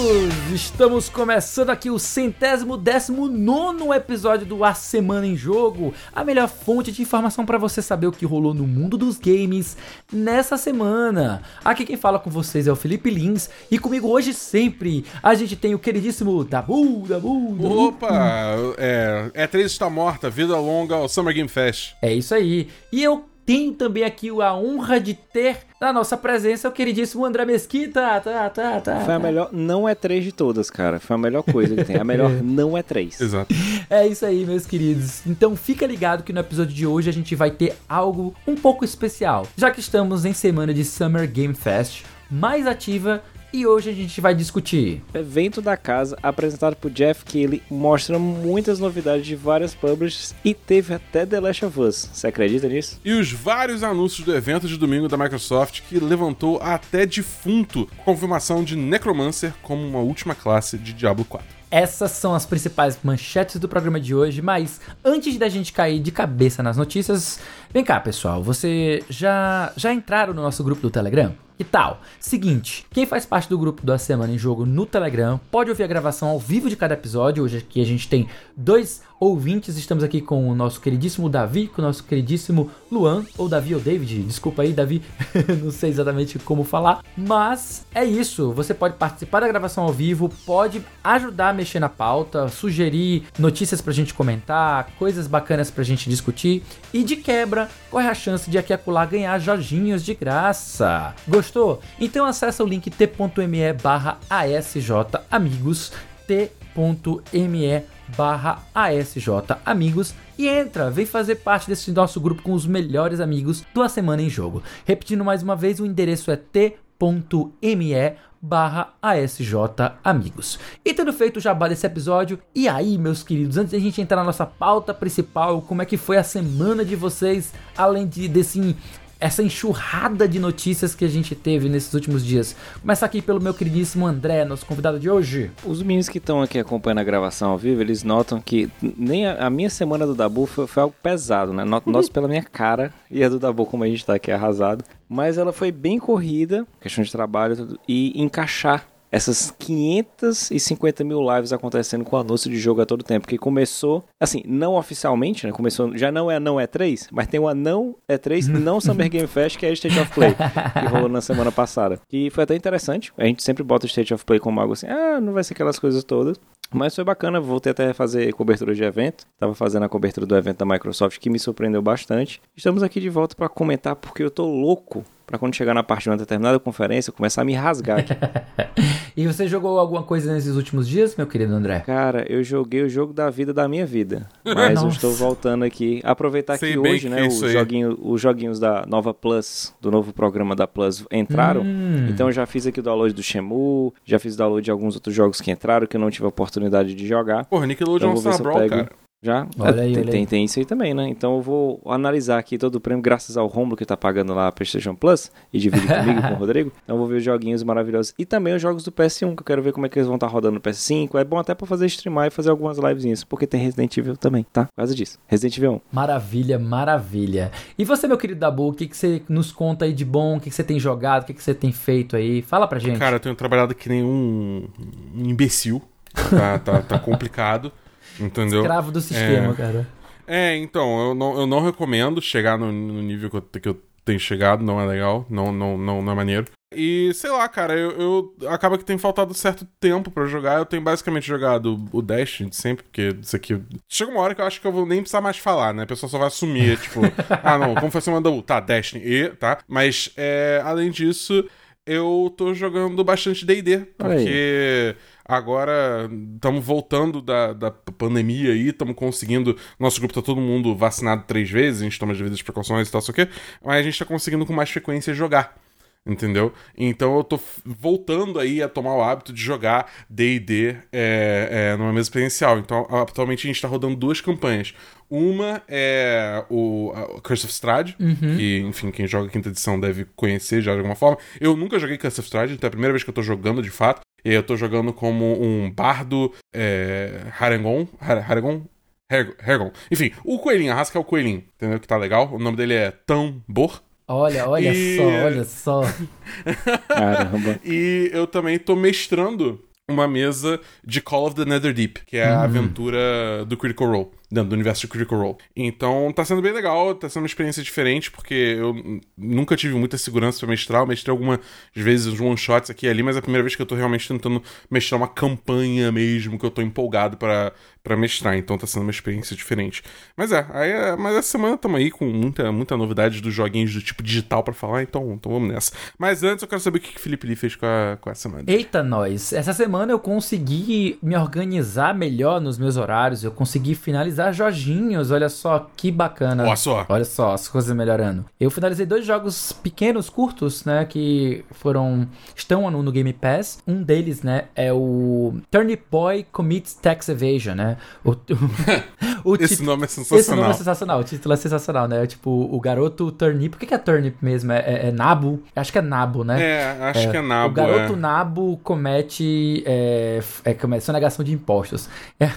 amigos! Estamos começando aqui o centésimo décimo nono episódio do A Semana em Jogo, a melhor fonte de informação para você saber o que rolou no mundo dos games nessa semana. Aqui quem fala com vocês é o Felipe Lins e comigo hoje sempre a gente tem o queridíssimo Dabu, Dabu, Dabu. Opa! É, E3 está morta, vida longa ao Summer Game Fest. É isso aí. E eu tenho também aqui a honra de ter na nossa presença o queridíssimo André Mesquita. Tá, tá, tá. Foi a melhor, não é três de todas, cara. Foi a melhor coisa que tem. A melhor não é três. Exato. É isso aí, meus queridos. Então fica ligado que no episódio de hoje a gente vai ter algo um pouco especial, já que estamos em semana de Summer Game Fest mais ativa e hoje a gente vai discutir. O evento da casa, apresentado por Jeff Keighley, mostra muitas novidades de várias publishers e teve até The Last of Us. Você acredita nisso? E os vários anúncios do evento de domingo da Microsoft que levantou até defunto a confirmação de Necromancer como uma última classe de Diablo 4. Essas são as principais manchetes do programa de hoje, mas antes da gente cair de cabeça nas notícias, vem cá, pessoal, você já já entraram no nosso grupo do Telegram? Que tal? Seguinte, quem faz parte do grupo da Semana em Jogo no Telegram pode ouvir a gravação ao vivo de cada episódio. Hoje aqui a gente tem dois ouvintes. Estamos aqui com o nosso queridíssimo Davi, com o nosso queridíssimo Luan, ou Davi ou David. Desculpa aí, Davi, não sei exatamente como falar. Mas é isso. Você pode participar da gravação ao vivo, pode ajudar a mexer na pauta, sugerir notícias pra gente comentar, coisas bacanas pra gente discutir. E de quebra, corre a chance de aqui acolá ganhar Jorginhos de graça. Gostou? Então acessa o link t.me barra amigos t.me barra amigos e entra, vem fazer parte desse nosso grupo com os melhores amigos do A Semana em Jogo. Repetindo mais uma vez, o endereço é t.me barra ASJ Amigos. E tendo feito o jabá desse episódio, e aí, meus queridos, antes da gente entrar na nossa pauta principal, como é que foi a semana de vocês, além de desse essa enxurrada de notícias que a gente teve nesses últimos dias. Começa aqui pelo meu queridíssimo André, nosso convidado de hoje. Os meninos que estão aqui acompanhando a gravação ao vivo, eles notam que nem a, a minha semana do Dabu foi, foi algo pesado, né? Noto, noto pela minha cara e a do Dabu, como a gente tá aqui arrasado. Mas ela foi bem corrida, questão de trabalho e encaixar essas 550 mil lives acontecendo com anúncio de jogo a todo tempo, que começou, assim, não oficialmente, né? Começou, já não é não E3, mas tem uma não E3, não Summer Game Fest, que é a State of Play, que rolou na semana passada. E foi até interessante, a gente sempre bota o State of Play como algo assim, ah, não vai ser aquelas coisas todas. Mas foi bacana, voltei até a fazer cobertura de evento. Estava fazendo a cobertura do evento da Microsoft, que me surpreendeu bastante. Estamos aqui de volta para comentar, porque eu tô louco para quando chegar na parte de uma determinada conferência, começar a me rasgar aqui. e você jogou alguma coisa nesses últimos dias, meu querido André? Cara, eu joguei o jogo da vida da minha vida. Mas Nossa. eu estou voltando aqui. Aproveitar Sei que hoje, né, os, joguinho, os joguinhos da nova Plus, do novo programa da Plus, entraram. Hum. Então eu já fiz aqui o download do Shemu, já fiz o download de alguns outros jogos que entraram, que eu não tive a oportunidade de jogar. Porra, Nickelodeon então, Star Brawl, cara. Já? Olha aí, tem, olha tem, tem, isso aí também, né? Então eu vou analisar aqui todo o prêmio graças ao Romulo que tá pagando lá a PlayStation Plus e divide comigo com o Rodrigo. Então eu vou ver os joguinhos maravilhosos e também os jogos do PS1 que eu quero ver como é que eles vão estar tá rodando no PS5. É bom até para fazer streamar e fazer algumas livezinhas, porque tem Resident Evil também, tá? Por causa disso. Resident Evil 1. Maravilha, maravilha. E você, meu querido Dabu, o que, que você nos conta aí de bom? O que, que você tem jogado? O que, que você tem feito aí? Fala pra gente. Cara, eu tenho trabalhado que nem um, um imbecil. Tá, tá, tá complicado. Entendeu? Escravo do sistema, é... cara. É, então, eu não, eu não recomendo chegar no, no nível que eu, que eu tenho chegado, não é legal, não, não, não, não é maneiro. E sei lá, cara, eu, eu acaba que tem faltado certo tempo para jogar. Eu tenho basicamente jogado o Dash de sempre, porque isso aqui. Chega uma hora que eu acho que eu vou nem precisar mais falar, né? A pessoa só vai assumir, tipo, ah, não, como foi a semana do. Tá, Destiny, e, tá? Mas, é, além disso, eu tô jogando bastante DD, porque. Aí Agora estamos voltando da, da pandemia aí, estamos conseguindo. Nosso grupo tá todo mundo vacinado três vezes, a gente toma as devidas precauções e tal, só que. Mas a gente tá conseguindo com mais frequência jogar. Entendeu? Então eu tô voltando aí a tomar o hábito de jogar DD é, é, numa mesa presencial. Então, atualmente a gente tá rodando duas campanhas. Uma é o Curse of Strahd, uhum. que, enfim, quem joga quinta edição deve conhecer já de alguma forma. Eu nunca joguei Curse of Strahd, então é a primeira vez que eu tô jogando de fato. E eu tô jogando como um bardo é, Harengon. Harengon? Hergon. Enfim, o coelhinho, a rasca é o coelhinho, entendeu? Que tá legal. O nome dele é Tambor. Olha, olha e... só, olha só. Caramba. E eu também tô mestrando uma mesa de Call of the Netherdeep, que é a aventura do Critical Role dentro do universo de Critical Role. Então tá sendo bem legal, tá sendo uma experiência diferente, porque eu nunca tive muita segurança para mestrar. Eu mestrei algumas vezes uns one-shots aqui e ali, mas é a primeira vez que eu tô realmente tentando mestrar uma campanha mesmo, que eu tô empolgado para para mestrar, então tá sendo uma experiência diferente. Mas é, aí é, mas essa semana estamos aí com muita, muita novidade dos joguinhos do tipo digital para falar, então, então vamos nessa. Mas antes eu quero saber o que o Felipe Lee fez com a, com a semana. Eita, nós! Essa semana eu consegui me organizar melhor nos meus horários, eu consegui finalizar joginhos, olha só que bacana. Olha só. Olha só, as coisas melhorando. Eu finalizei dois jogos pequenos, curtos, né, que foram estão no, no Game Pass. Um deles, né, é o Turnip Boy Commits Tax Evasion, né? O, o, esse tit- nome é sensacional. Esse nome é sensacional, o título é sensacional, né? Tipo, o garoto Turnip. O que que é Turnip mesmo? É, é, é Nabo? Acho que é Nabo, né? É, acho que é Nabo. O garoto é. Nabo comete, é, é, sonegação de impostos. É,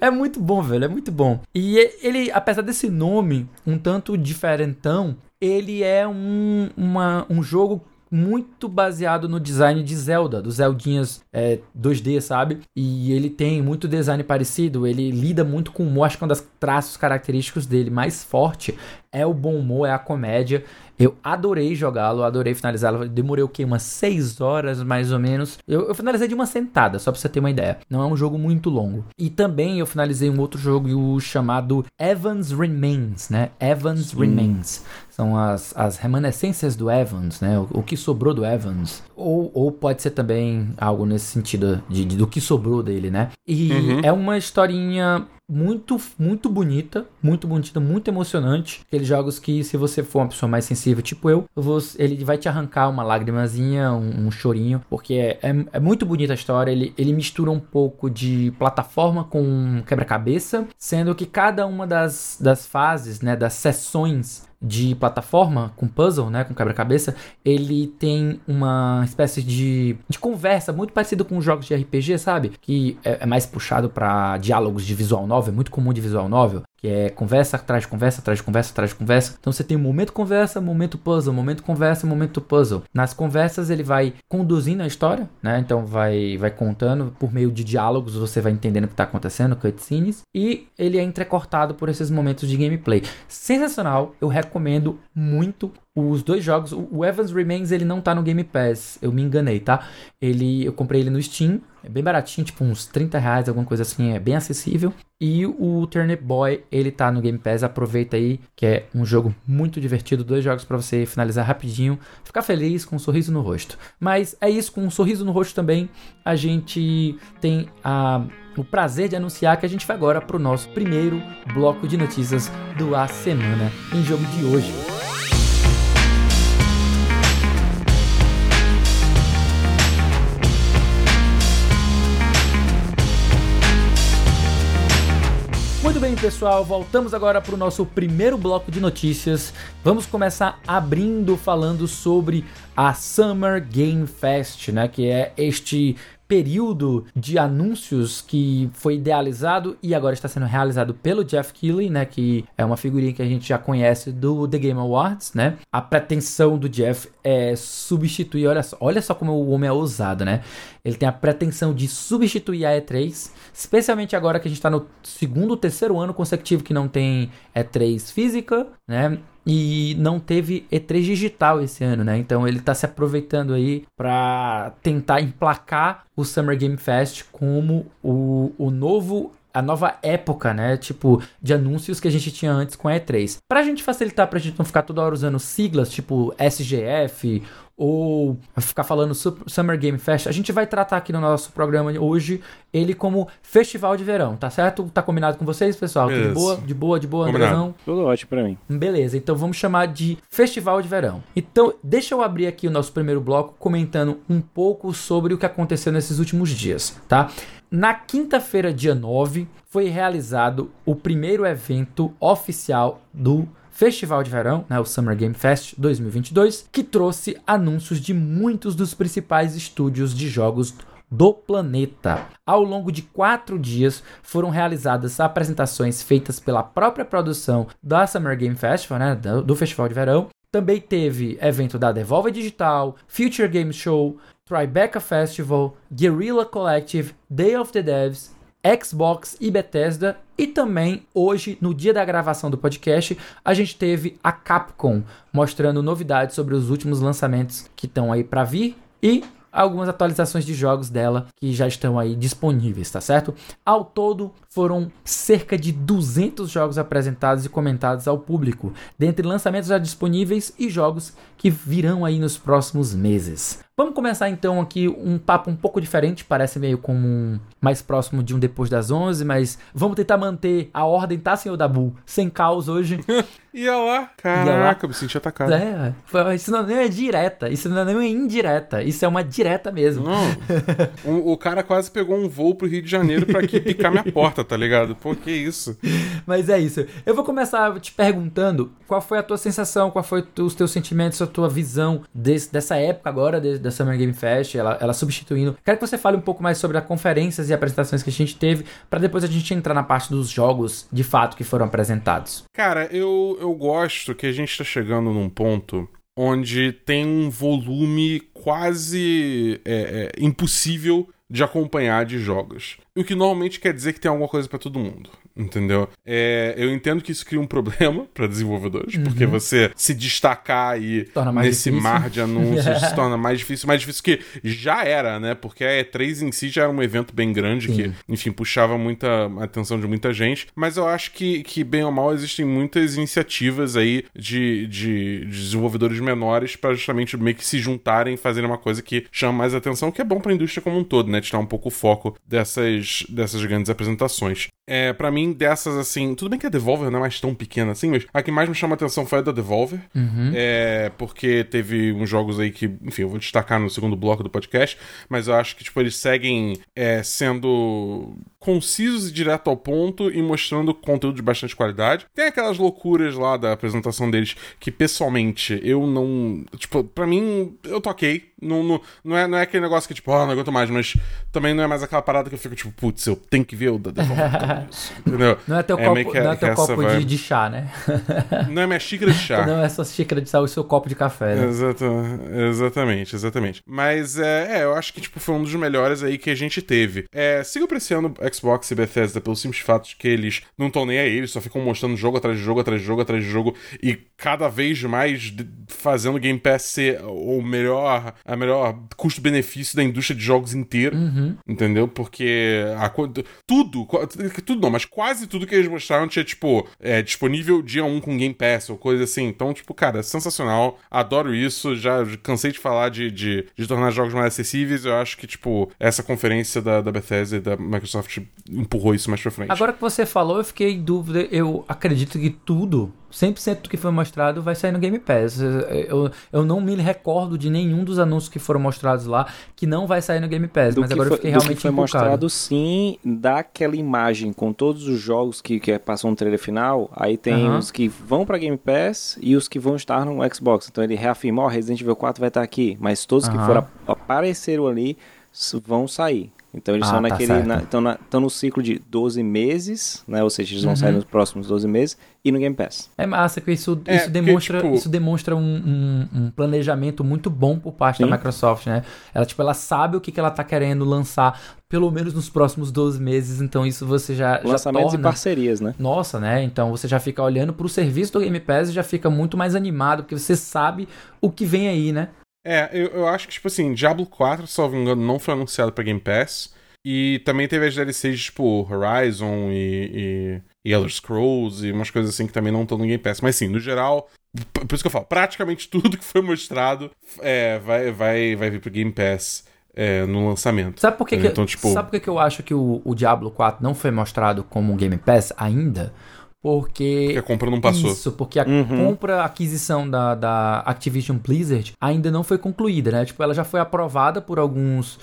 é muito bom, velho, é muito bom. E ele, apesar desse nome um tanto diferentão, ele é um, uma, um jogo muito baseado no design de Zelda, dos Zeldinhas é, 2D, sabe? E ele tem muito design parecido, ele lida muito com o humor, acho que um dos traços característicos dele mais forte é o bom humor, é a comédia. Eu adorei jogá-lo, adorei finalizá-lo. Demorei o quê? Umas 6 horas mais ou menos. Eu, eu finalizei de uma sentada, só pra você ter uma ideia. Não é um jogo muito longo. E também eu finalizei um outro jogo chamado Evans Remains, né? Evans Remains. São as, as remanescências do Evans, né? O, o que sobrou do Evans. Ou, ou pode ser também algo nesse sentido de, de- do que sobrou dele, né? E é uma historinha muito, muito bonita, muito bonita, muito emocionante. Aqueles jogos que, se você for uma pessoa mais sensível, tipo eu, você- ele vai te arrancar uma lágrimazinha, um, um chorinho, porque é, é, é muito bonita a história. Ele, ele mistura um pouco de plataforma com quebra-cabeça, sendo que cada uma das, das fases, né, das sessões de plataforma com puzzle, né, com quebra-cabeça, ele tem uma espécie de, de conversa muito parecido com os jogos de RPG, sabe? Que é, é mais puxado para diálogos de visual novel, é muito comum de visual novel, que é conversa atrás de conversa, atrás de conversa, atrás de conversa. Então você tem um momento conversa, momento puzzle, momento conversa, momento puzzle. Nas conversas ele vai conduzindo a história, né? Então vai vai contando por meio de diálogos, você vai entendendo o que tá acontecendo, cutscenes, e ele é entrecortado por esses momentos de gameplay. Sensacional, eu recomendo muito os dois jogos. O o Evans Remains ele não tá no Game Pass, eu me enganei, tá? Ele eu comprei ele no Steam, é bem baratinho, tipo uns 30 reais, alguma coisa assim, é bem acessível. E o Turnip Boy, ele tá no Game Pass, aproveita aí, que é um jogo muito divertido, dois jogos pra você finalizar rapidinho, ficar feliz com um sorriso no rosto. Mas é isso, com um sorriso no rosto também, a gente tem a o prazer de anunciar que a gente vai agora pro nosso primeiro bloco de notícias do A Semana em jogo de hoje. Muito bem, pessoal, voltamos agora para o nosso primeiro bloco de notícias. Vamos começar abrindo falando sobre a Summer Game Fest, né, que é este período de anúncios que foi idealizado e agora está sendo realizado pelo Jeff Keighley, né, que é uma figurinha que a gente já conhece do The Game Awards, né? A pretensão do Jeff é substituir, olha só, olha só como o homem é ousado, né? Ele tem a pretensão de substituir a E3, especialmente agora que a gente está no segundo, terceiro ano consecutivo que não tem E3 física, né? E não teve E3 digital esse ano, né? Então ele tá se aproveitando aí para tentar emplacar o Summer Game Fest como o, o novo a nova época, né? Tipo, de anúncios que a gente tinha antes com a E3. Pra gente facilitar, pra gente não ficar toda hora usando siglas, tipo SGF ou ficar falando Summer Game Fest, a gente vai tratar aqui no nosso programa hoje ele como Festival de Verão, tá certo? Tá combinado com vocês, pessoal? Tudo de boa? De boa, de boa. Andrezão? Tudo ótimo pra mim. Beleza, então vamos chamar de Festival de Verão. Então, deixa eu abrir aqui o nosso primeiro bloco comentando um pouco sobre o que aconteceu nesses últimos dias, tá? Na quinta-feira, dia 9, foi realizado o primeiro evento oficial do Festival de Verão, né, o Summer Game Fest 2022, que trouxe anúncios de muitos dos principais estúdios de jogos do planeta. Ao longo de quatro dias foram realizadas apresentações feitas pela própria produção da Summer Game Festival, né, do, Festival de Verão. Também teve evento da Devolver Digital, Future Game Show, Tribeca Festival, Guerrilla Collective, Day of the Devs, Xbox e Bethesda. E também, hoje, no dia da gravação do podcast, a gente teve a Capcom mostrando novidades sobre os últimos lançamentos que estão aí para vir e algumas atualizações de jogos dela que já estão aí disponíveis, tá certo? Ao todo, foram cerca de 200 jogos apresentados e comentados ao público, dentre lançamentos já disponíveis e jogos que virão aí nos próximos meses. Vamos começar então aqui um papo um pouco diferente, parece meio como um, mais próximo de um depois das 11, mas vamos tentar manter a ordem, tá, senhor Dabu? Sem caos hoje. Ia lá, caraca, eu me senti atacado. É, isso não é direta, isso não é indireta, isso é uma direta mesmo. Não, o, o cara quase pegou um voo pro Rio de Janeiro pra aqui picar minha porta, tá ligado? Pô, que isso? Mas é isso. Eu vou começar te perguntando qual foi a tua sensação, qual foi os teus sentimentos, a tua visão desse, dessa época agora, de, da Summer Game Fest, ela, ela substituindo. Quero que você fale um pouco mais sobre as conferências e apresentações que a gente teve, para depois a gente entrar na parte dos jogos de fato que foram apresentados. Cara, eu, eu gosto que a gente tá chegando num ponto onde tem um volume quase é, é, impossível de acompanhar de jogos. O que normalmente quer dizer que tem alguma coisa para todo mundo. Entendeu? É, eu entendo que isso cria um problema para desenvolvedores, uhum. porque você se destacar aí nesse difícil. mar de anúncios se torna mais difícil, mais difícil que já era, né? Porque a E3 em si já era um evento bem grande Sim. que, enfim, puxava muita atenção de muita gente. Mas eu acho que, que bem ou mal, existem muitas iniciativas aí de, de, de desenvolvedores menores para justamente meio que se juntarem e fazerem uma coisa que chama mais atenção, que é bom para a indústria como um todo, né? Tirar um pouco o foco dessas, dessas grandes apresentações. É, para mim, dessas, assim. Tudo bem que a Devolver não é mais tão pequena assim, mas a que mais me chama a atenção foi a da Devolver. Uhum. É, porque teve uns jogos aí que, enfim, eu vou destacar no segundo bloco do podcast, mas eu acho que, tipo, eles seguem é, sendo concisos e direto ao ponto e mostrando conteúdo de bastante qualidade. Tem aquelas loucuras lá da apresentação deles que, pessoalmente, eu não. Tipo, pra mim, eu toquei. week Não, não, não, é, não é aquele negócio que, tipo, ah, não aguento mais, mas também não é mais aquela parada que eu fico, tipo, putz, eu tenho que ver o Devolver. entendeu? Não é teu é copo, que, não é teu copo vai... de, de, chá, né? não é minha xícara de chá. não é sua xícara de chá, é o seu copo de café, né? Exato, exatamente, exatamente. Mas, é, é, eu acho que, tipo, foi um dos melhores aí que a gente teve. É, sigo apreciando Xbox e Bethesda pelo simples fato de que eles não estão nem aí, eles só ficam mostrando jogo atrás de jogo, atrás de jogo, atrás de jogo, e cada vez mais fazendo Game Pass ser o melhor, a melhor custo-benefício da indústria de jogos inteira, uhum. entendeu? Porque a, tudo, tudo não, mas quase tudo que eles mostraram tinha, tipo, é, disponível dia 1 com Game Pass ou coisa assim. Então, tipo, cara, sensacional, adoro isso, já cansei de falar de, de, de tornar jogos mais acessíveis, eu acho que, tipo, essa conferência da, da Bethesda e da Microsoft empurrou isso mais pra frente. Agora que você falou, eu fiquei em dúvida. Eu acredito que tudo 100% do que foi mostrado vai sair no Game Pass. Eu, eu não me recordo de nenhum dos anúncios que foram mostrados lá que não vai sair no Game Pass, do mas agora foi, eu fiquei realmente que foi mostrado sim, daquela imagem com todos os jogos que, que passou no trailer final, aí tem uhum. os que vão para Game Pass e os que vão estar no Xbox. Então ele reafirmou, oh, Resident Evil 4 vai estar aqui, mas todos uhum. que foram apareceram ali vão sair. Então eles ah, estão tá naquele. Na, estão, na, estão no ciclo de 12 meses, né? Ou seja, eles vão uhum. sair nos próximos 12 meses e no Game Pass. É massa que isso, é, isso demonstra, tipo... isso demonstra um, um, um, planejamento muito bom por parte Sim. da Microsoft, né? Ela, tipo, ela sabe o que, que ela tá querendo lançar, pelo menos nos próximos 12 meses, então isso você já. Lançamentos já torna... e parcerias, né? Nossa, né? Então você já fica olhando pro serviço do Game Pass e já fica muito mais animado, porque você sabe o que vem aí, né? É, eu, eu acho que, tipo assim, Diablo 4, se não me engano, não foi anunciado pra Game Pass. E também teve as DLCs, tipo, Horizon e, e, e Elder Scrolls e umas coisas assim que também não estão no Game Pass. Mas sim, no geral, por isso que eu falo, praticamente tudo que foi mostrado é, vai, vai, vai vir pro Game Pass. É, no lançamento. Sabe por que, que, então, tipo... sabe por que, que eu acho que o, o Diablo 4 não foi mostrado como um Game Pass ainda? Porque. Porque a compra não passou. Isso, porque a uhum. compra, a aquisição da, da Activision Blizzard ainda não foi concluída, né? Tipo, ela já foi aprovada por alguns.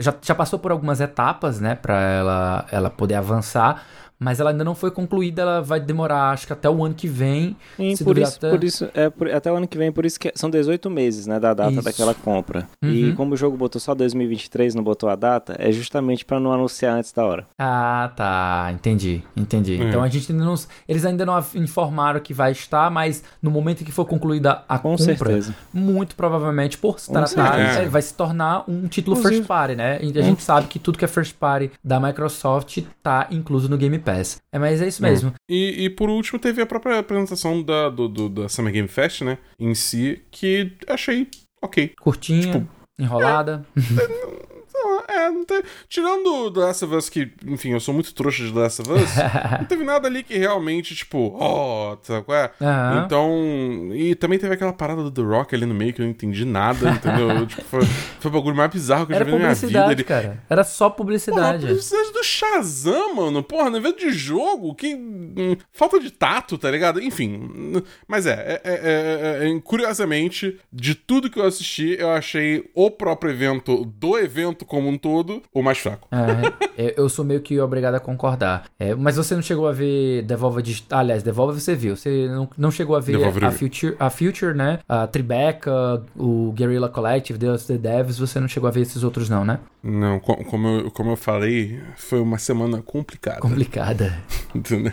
Já, já passou por algumas etapas, né? Pra ela, ela poder avançar. Mas ela ainda não foi concluída, ela vai demorar, acho que até o ano que vem. Sim, por isso, até- por isso é por- até o ano que vem, por isso que são 18 meses, né, da data Isso. daquela compra. E Uhum. como o jogo botou só 2023, não botou a data, é justamente pra não anunciar antes da hora. Ah, tá. Entendi, entendi. É. Então a gente ainda não. Eles ainda não informaram que vai estar, mas no momento em que for concluída a Com compra, certeza. muito provavelmente por se tratar, é, vai se tornar um título Inclusive- first party, né? E a gente sabe que tudo que é first party da Microsoft tá incluso no Game Pass. É, mas é isso mesmo. E, e por último, teve a própria apresentação da, do, do- da Summer Game Fest, né? Em si, que achei ok. Curtinha, Tipo, enrolada. Sei lá, É, não. Tirando The Last of Us, que, enfim, eu sou muito trouxa de The Last of Us, não teve nada ali que realmente, tipo, ó, sabe qual é? Então. E também teve aquela parada do The Rock ali no meio que eu não entendi nada, entendeu? tipo, foi, foi o bagulho mais bizarro que eu Era já vi na minha vida. publicidade, Ele, cara. Era só Porra, a publicidade. publicidade do Shazam, mano. Porra, no evento de jogo, que. hum, Falta de tato, tá ligado? Enfim. Mas é, é, é, é, é, curiosamente, de tudo que eu assisti, eu achei o próprio evento do evento como um todo o mais fraco. É, eu- sou meio que obrigado a concordar. É, mas você não chegou a ver Devolver de. Aliás, Devolver você viu. Você não, não chegou a ver Devolver a vi. Future, a Future, né? A Tribeca, o Guerrilla Collective, The of the Devs, você não chegou a ver esses outros, não, né? Não, co- como eu, como eu falei, foi uma semana complicada. Complicada.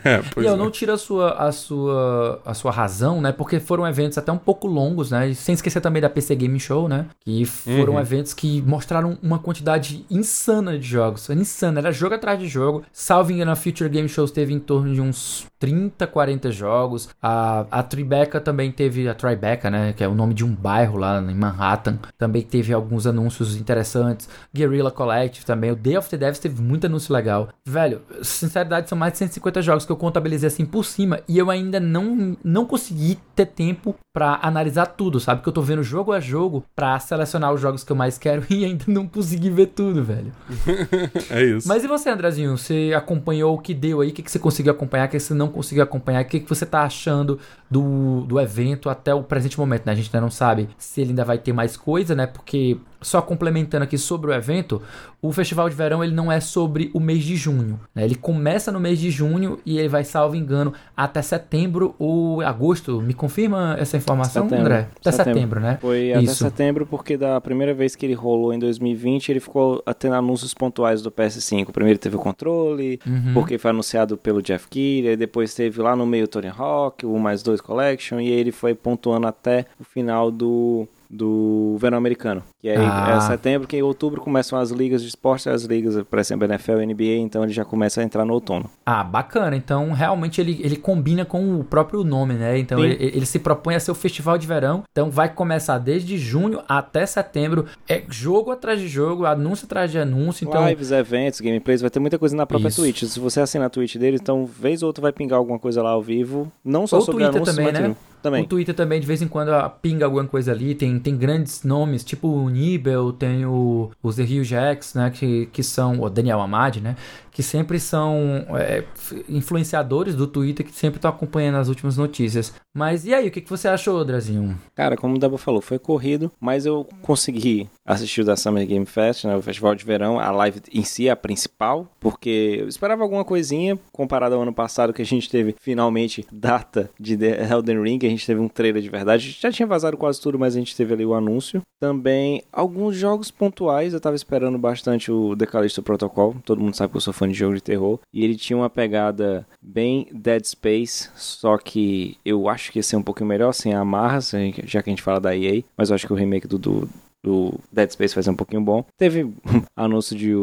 É, pois e eu é. não tiro a sua, a, sua, a sua razão, né? Porque foram eventos até um pouco longos, né? E sem esquecer também da PC Game Show, né? Que foram Uhum. eventos que mostraram uma quantidade insana de jogos. Insana, era jogo atrás de jogo. Salvo engano, a Future Game Shows teve em torno de uns 30, 40 jogos. A, a Tribeca também teve, a Tribeca, né? Que é o nome de um bairro lá em Manhattan. Também teve alguns anúncios interessantes. Guerrilla Collective também. O Day of the Devs teve muito anúncio legal. Velho, sinceridade, são mais de 150 jogos que eu contabilizei assim por cima. E eu ainda não, não consegui ter tempo pra analisar tudo, sabe? Que eu tô vendo jogo a jogo pra selecionar os jogos que eu mais quero e ainda não consegui ver tudo, velho. É isso. Mas e você, Andrezinho? Você acompanhou o que deu aí? O que, que você conseguiu acompanhar? O que você não conseguiu acompanhar? O que, que você tá achando do, do evento até o presente momento, né? A gente ainda não sabe se ele ainda vai ter mais coisa, né? Porque, só complementando aqui sobre o evento, o Festival de Verão ele não é sobre o mês de junho. Né? Ele começa no mês de junho e ele vai, salvo engano, até setembro ou agosto. Me confirma essa informação, Setembro. André? Até setembro, Setembro. né? Foi até Isso. setembro, porque da primeira vez que ele rolou em 2020, ele ficou tendo anúncios pontuais do PS5. Primeiro teve o controle, Uhum. porque foi anunciado pelo Jeff Keighley, depois teve lá no meio o Tony Hawk, o mais dois Collection, e aí ele foi pontuando até o final do do verão americano. Que aí Ah. é setembro, que em outubro começam as ligas de esporte, as ligas, por exemplo, NFL, NBA, então ele já começa a entrar no outono. Ah, bacana. Então, realmente, ele, ele combina com o próprio nome, né? Então, ele, ele se propõe a ser o festival de verão. Então, vai começar desde junho até setembro. É jogo atrás de jogo, anúncio atrás de anúncio. Então, Lives, eventos, gameplays, vai ter muita coisa na própria Isso. Twitch. Se você assinar a Twitch dele, então, vez ou outra vai pingar alguma coisa lá ao vivo. Não só Ou sobre Twitter anúncios, também, mas né? Também. o Twitter também, de vez em quando, pinga alguma coisa ali. Tem, tem grandes nomes, tipo o Nibel, tem o, os The Hugh Jacks, né? Que, que são, o Daniel Amad, né? Que sempre são é, influenciadores do Twitter que sempre estão acompanhando as últimas notícias. Mas e aí, o que, que você achou, Drazinho? Cara, como o Debo falou, foi corrido, mas eu consegui assistir o da Summer Game Fest, né, o festival de verão, a live em si, é a principal, porque eu esperava alguma coisinha comparado ao ano passado que a gente teve finalmente data de The Elden Ring, a gente teve um trailer de verdade, já tinha vazado quase tudo, mas a gente teve ali o anúncio. Também alguns jogos pontuais, eu tava esperando bastante o The Callisto Protocol, todo mundo sabe que eu sou fã de jogo de terror, e ele tinha uma pegada bem Dead Space, só que eu acho que ia ser um pouquinho melhor sem amarras, já que a gente fala da EA, mas eu acho que o remake do, do, do Dead Space vai ser um pouquinho bom. Teve anúncio de,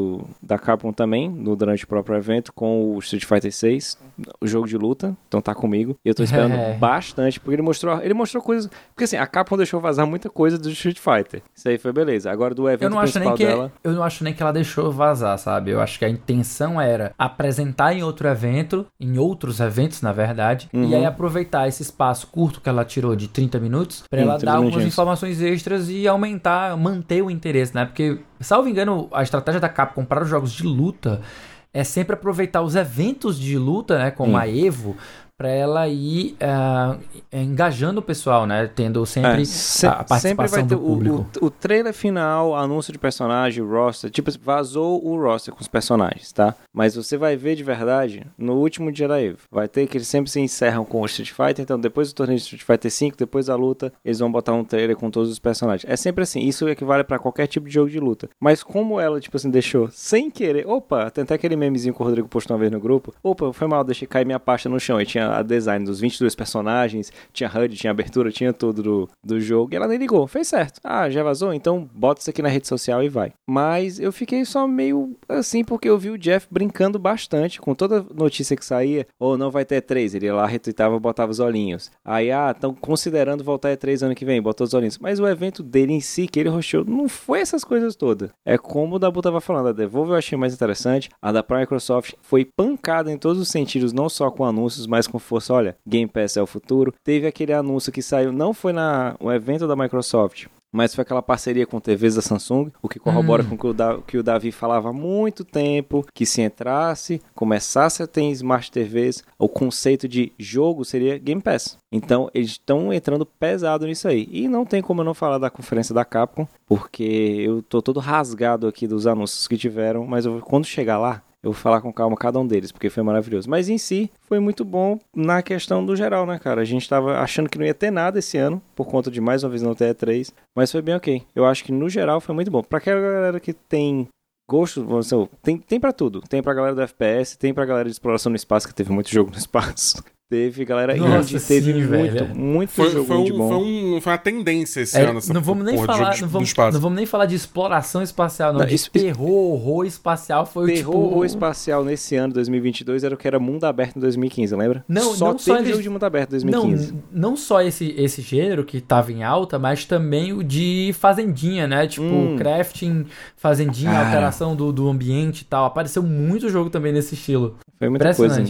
da Capcom também, no, durante o próprio evento, com o Street Fighter 6, o jogo de luta, então tá comigo. E eu tô esperando É. bastante, porque ele mostrou, ele mostrou coisas. Porque assim, a Capcom deixou vazar muita coisa do Street Fighter. Isso aí foi beleza. Agora do evento Eu não, acho nem principal que, dela. eu não acho nem que ela deixou vazar, sabe? Eu acho que a intenção era apresentar em outro evento, em outros eventos, na verdade, Uhum. e aí aproveitar esse espaço curto que ela tirou de 30 minutos pra Sim, ela 30 dar algumas informações extras e aumentar, manter o interesse, né? Porque, salvo engano, a estratégia da Capcom para os jogos de luta é sempre aproveitar os eventos de luta, né, como Sim. a Evo, para ela ir uh, engajando o pessoal, né? Tendo sempre é, a participação do público. O, o, o, trailer final, anúncio de personagem, o roster, tipo, vazou o roster com os personagens, tá? Mas você vai ver de verdade no último dia da EVE. Vai ter que eles sempre se encerram com o Street Fighter, então depois do torneio de Street Fighter 5, depois da luta, eles vão botar um trailer com todos os personagens. É sempre assim, isso equivale para qualquer tipo de jogo de luta. Mas como ela, tipo assim, deixou sem querer, opa, tem até aquele memezinho que o Rodrigo postou uma vez no grupo, opa, foi mal, deixei cair minha pasta no chão. E tinha a design dos 22 personagens, tinha HUD, tinha abertura, tinha tudo do, do jogo. E ela nem ligou, fez certo. Ah, já vazou? Então bota isso aqui na rede social e vai. Mas eu fiquei só meio assim, porque eu vi o Jeff brincando bastante com toda notícia que saía, ou oh, não vai ter E3, ele ia lá retweetava, botava os olhinhos. Aí, ah, estão considerando voltar E3 ano que vem, botou os olhinhos. Mas o evento dele em si, que ele roxou, não foi essas coisas todas. É como o Dabu tava falando, a Devolver eu achei mais interessante, a da Microsoft foi pancada em todos os sentidos, não só com anúncios, mas com força, olha, Game Pass é o futuro. Teve aquele anúncio que saiu, não foi na o evento da Microsoft, mas foi aquela parceria com TVs da Samsung, o que corrobora hum. com o que o, da, que o Davi falava há muito tempo, que se entrasse, começasse a ter Smart TVs, o conceito de jogo seria Game Pass. Então, eles estão entrando pesado nisso aí. E não tem como eu não falar da conferência da Capcom, porque eu tô todo rasgado aqui dos anúncios que tiveram, mas eu, quando chegar lá, eu vou falar com calma cada um deles, porque foi maravilhoso. Mas em si, foi muito bom na questão do geral, né, cara? A gente tava achando que não ia ter nada esse ano, por conta de mais uma vez não ter E3, mas foi bem ok. Eu acho que no geral foi muito bom. Pra aquela galera que tem gosto, tem, tem para tudo. Tem pra galera do FPS, tem pra galera de exploração no espaço, que teve muito jogo no espaço. Teve galera Nossa, indie, teve sim, muito, velho. muito foi, jogo foi, um, bom. Foi, um, foi uma tendência esse é, ano. Essa não vamos nem falar, não vamos, não vamos nem falar de exploração espacial, não. não de isso, terror, horror espacial foi terror, tipo... horror espacial nesse ano, 2022, era o que era mundo aberto em 2015, lembra? Não, só não só jogo de mundo aberto em 2015. Não, não só esse, esse gênero que tava em alta, mas também o de fazendinha, né? Tipo, hum. crafting, fazendinha, Cara. alteração do, do ambiente e tal. Apareceu muito jogo também nesse estilo. Foi muita coisa.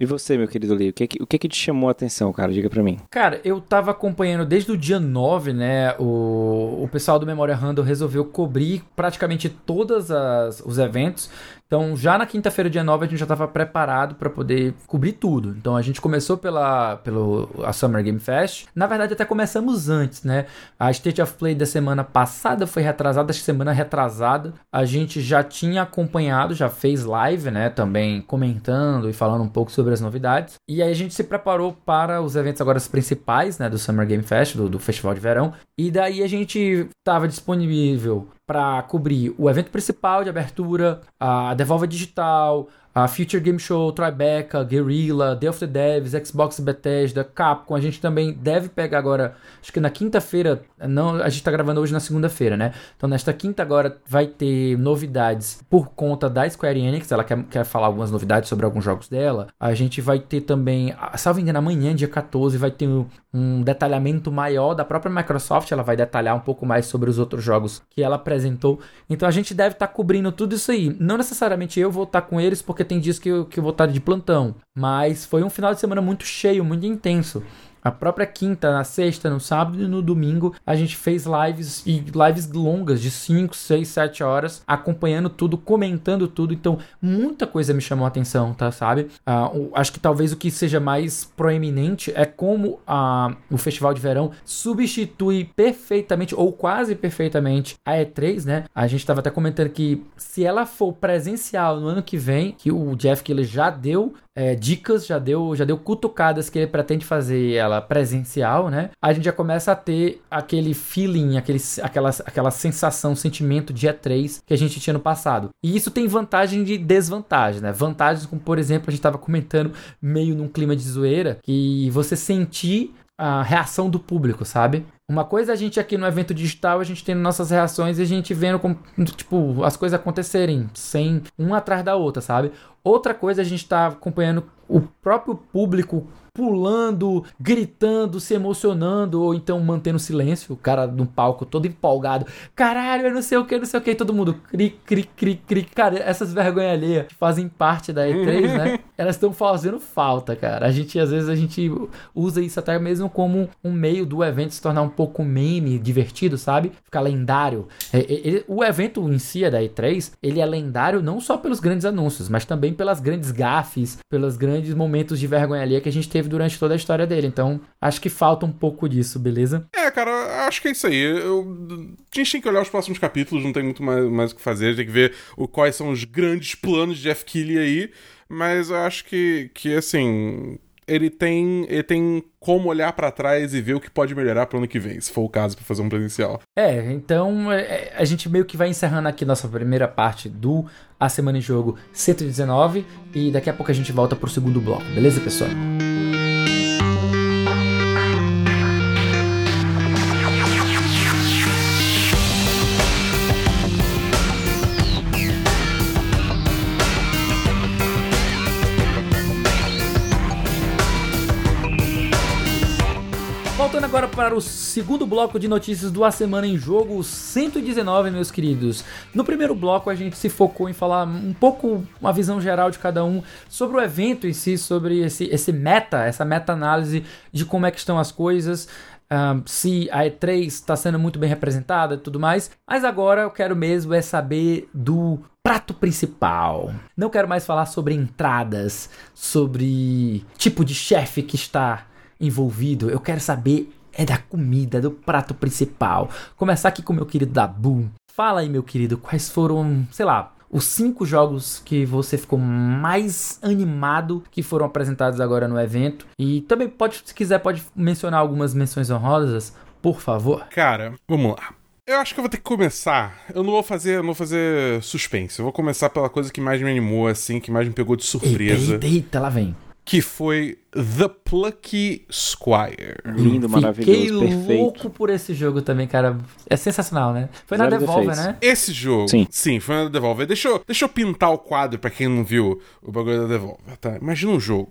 E você, meu querido Lee, o que, o que que te chamou a atenção, cara? Diga pra mim. Cara, eu tava acompanhando desde o dia 9, né? O, o pessoal do Memória Handle resolveu cobrir praticamente todos os eventos. Então, já na quinta-feira, dia 9, a gente já estava preparado para poder cobrir tudo. Então, a gente começou pela pelo, a Summer Game Fest. Na verdade, até começamos antes, né? A State of Play da semana passada foi retrasada, semana retrasada. A gente já tinha acompanhado, já fez live, né? Também comentando e falando um pouco sobre as novidades. E aí, a gente se preparou para os eventos agora principais, né? Do Summer Game Fest, do, do Festival de Verão. E daí, a gente estava disponível para cobrir o evento principal de abertura, a Devolver Digital, a Future Game Show, Tribeca, Guerrilla, Day of the Devs, Xbox Bethesda, Capcom. A gente também deve pegar agora, acho que na quinta-feira, não, a gente tá gravando hoje na segunda-feira, né? Então nesta quinta agora vai ter novidades por conta da Square Enix, ela quer, quer falar algumas novidades sobre alguns jogos dela. A gente vai ter também, salvo engano, amanhã, dia 14, vai ter um, um detalhamento maior da própria Microsoft, ela vai detalhar um pouco mais sobre os outros jogos que ela apresentou. Então a gente deve estar tá cobrindo tudo isso aí. Não necessariamente eu vou estar tá com eles, porque tem dias que eu, que eu vou estar de plantão. Mas foi um final de semana muito cheio, muito intenso. A própria quinta, na sexta, no sábado e no domingo, a gente fez lives e lives longas de 5, 6, 7 horas, acompanhando tudo, comentando tudo. Então, muita coisa me chamou a atenção, tá? Sabe? Uh, acho que talvez o que seja mais proeminente é como uh, o Festival de Verão substitui perfeitamente, ou quase perfeitamente, a E3, né? A gente estava até comentando que se ela for presencial no ano que vem, que o Jeff Keighley já deu é, dicas, já deu, já deu cutucadas que ele pretende fazer ela presencial, né? A gente já começa a ter aquele feeling, aquele, aquela, aquela sensação, sentimento dia 3 que a gente tinha no passado. E isso tem vantagem e desvantagem, né? Vantagens como, por exemplo, a gente estava comentando meio num clima de zoeira, que você sentir a reação do público, sabe? Uma coisa é a gente aqui no evento digital, a gente tendo nossas reações e a gente vendo como, tipo, as coisas acontecerem sem uma atrás da outra, sabe? Outra coisa é a gente tá acompanhando o próprio público pulando, gritando, se emocionando, ou então mantendo silêncio, o cara no palco todo empolgado, caralho, eu não sei o que, não sei o que, todo mundo cri, cri, cri, cri. Cara, essas vergonhas alheias que fazem parte da E3, né? Elas estão fazendo falta, cara. A gente, às vezes, a gente usa isso até mesmo como um meio do evento se tornar um pouco meme, divertido, sabe? Ficar lendário. É, é, o evento em si, da E3, ele é lendário não só pelos grandes anúncios, mas também pelas grandes gafes, pelas grandes momentos de vergonha ali que a gente teve durante toda a história dele. Então, acho que falta um pouco disso, beleza? É, cara, acho que é isso aí. Eu, a gente tem que olhar os próximos capítulos, não tem muito mais, mais o que fazer. Tem que ver o, quais são os grandes planos de Jeff Keighley aí. Mas eu acho que, que assim, ele tem, ele tem como olhar para trás e ver o que pode melhorar para ano que vem, se for o caso, para fazer um presencial. É, então é, é, a gente meio que vai encerrando aqui nossa primeira parte do A Semana em Jogo 119 e daqui a pouco a gente volta pro segundo bloco, beleza, pessoal? Para o segundo bloco de notícias do A Semana em Jogo 119, meus queridos. No primeiro bloco a gente se focou em falar um pouco, uma visão geral de cada um sobre o evento em si, sobre esse, esse meta, essa meta-análise de como é que estão as coisas. Um, se a E3 está sendo muito bem representada e tudo mais. Mas agora eu quero mesmo é saber do prato principal. Não quero mais falar sobre entradas, sobre tipo de chefe que está envolvido, eu quero saber é da comida, do prato principal. Começar aqui com o meu querido Dabu. Fala aí, meu querido, quais foram, sei lá, os cinco jogos que você ficou mais animado que foram apresentados agora no evento. E também pode, se quiser, pode mencionar algumas menções honrosas, por favor. Cara, vamos lá. Eu acho que eu vou ter que começar. Eu não vou fazer, não vou fazer suspense. Eu vou começar pela coisa que mais me animou, assim, que mais me pegou de surpresa. Eita, eita, eita lá vem que foi The Plucky Squire. Lindo, maravilhoso, Fiquei perfeito. louco por esse jogo também, cara. É sensacional, né? Foi na Zero Devolver, defeitos. né? Esse jogo, Sim. sim, foi na Devolver. Deixa eu, deixa eu pintar o quadro pra quem não viu o bagulho da Devolver, tá? Imagina um jogo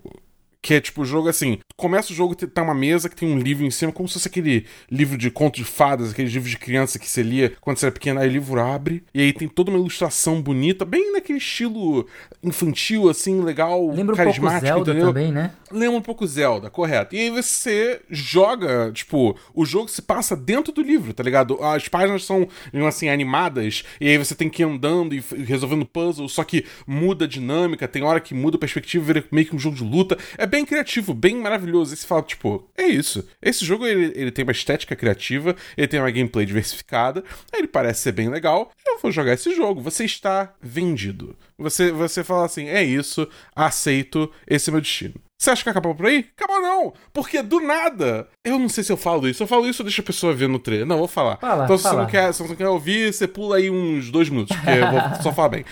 que é tipo o jogo assim, começa o jogo tá uma mesa que tem um livro em cima, como se fosse aquele livro de contos de fadas, aquele livro de criança que você lia quando você era pequeno, aí o livro abre e aí tem toda uma ilustração bonita, bem naquele estilo infantil assim, legal, Lembra um pouco carismático, Zelda entendeu? também, né? lembra um pouco Zelda, correto. E aí você joga, tipo, o jogo se passa dentro do livro, tá ligado? As páginas são, assim, animadas, e aí você tem que ir andando e resolvendo puzzles, só que muda a dinâmica, tem hora que muda a perspectiva, vira meio que um jogo de luta. É bem criativo, bem maravilhoso. E você fala, tipo, é isso. Esse jogo, ele, ele tem uma estética criativa, ele tem uma gameplay diversificada, ele parece ser bem legal, eu vou jogar esse jogo. Você está vendido. Você, você fala assim, é isso, aceito, esse é meu destino. Você acha que acabou por aí? Acabou não! Porque do nada. Eu não sei se eu falo isso. Eu falo isso ou deixa a pessoa ver no trailer. Não, vou falar. Fala, então, se você, fala. não quer, se você não quer ouvir, você pula aí uns dois minutos, porque eu vou só falar bem.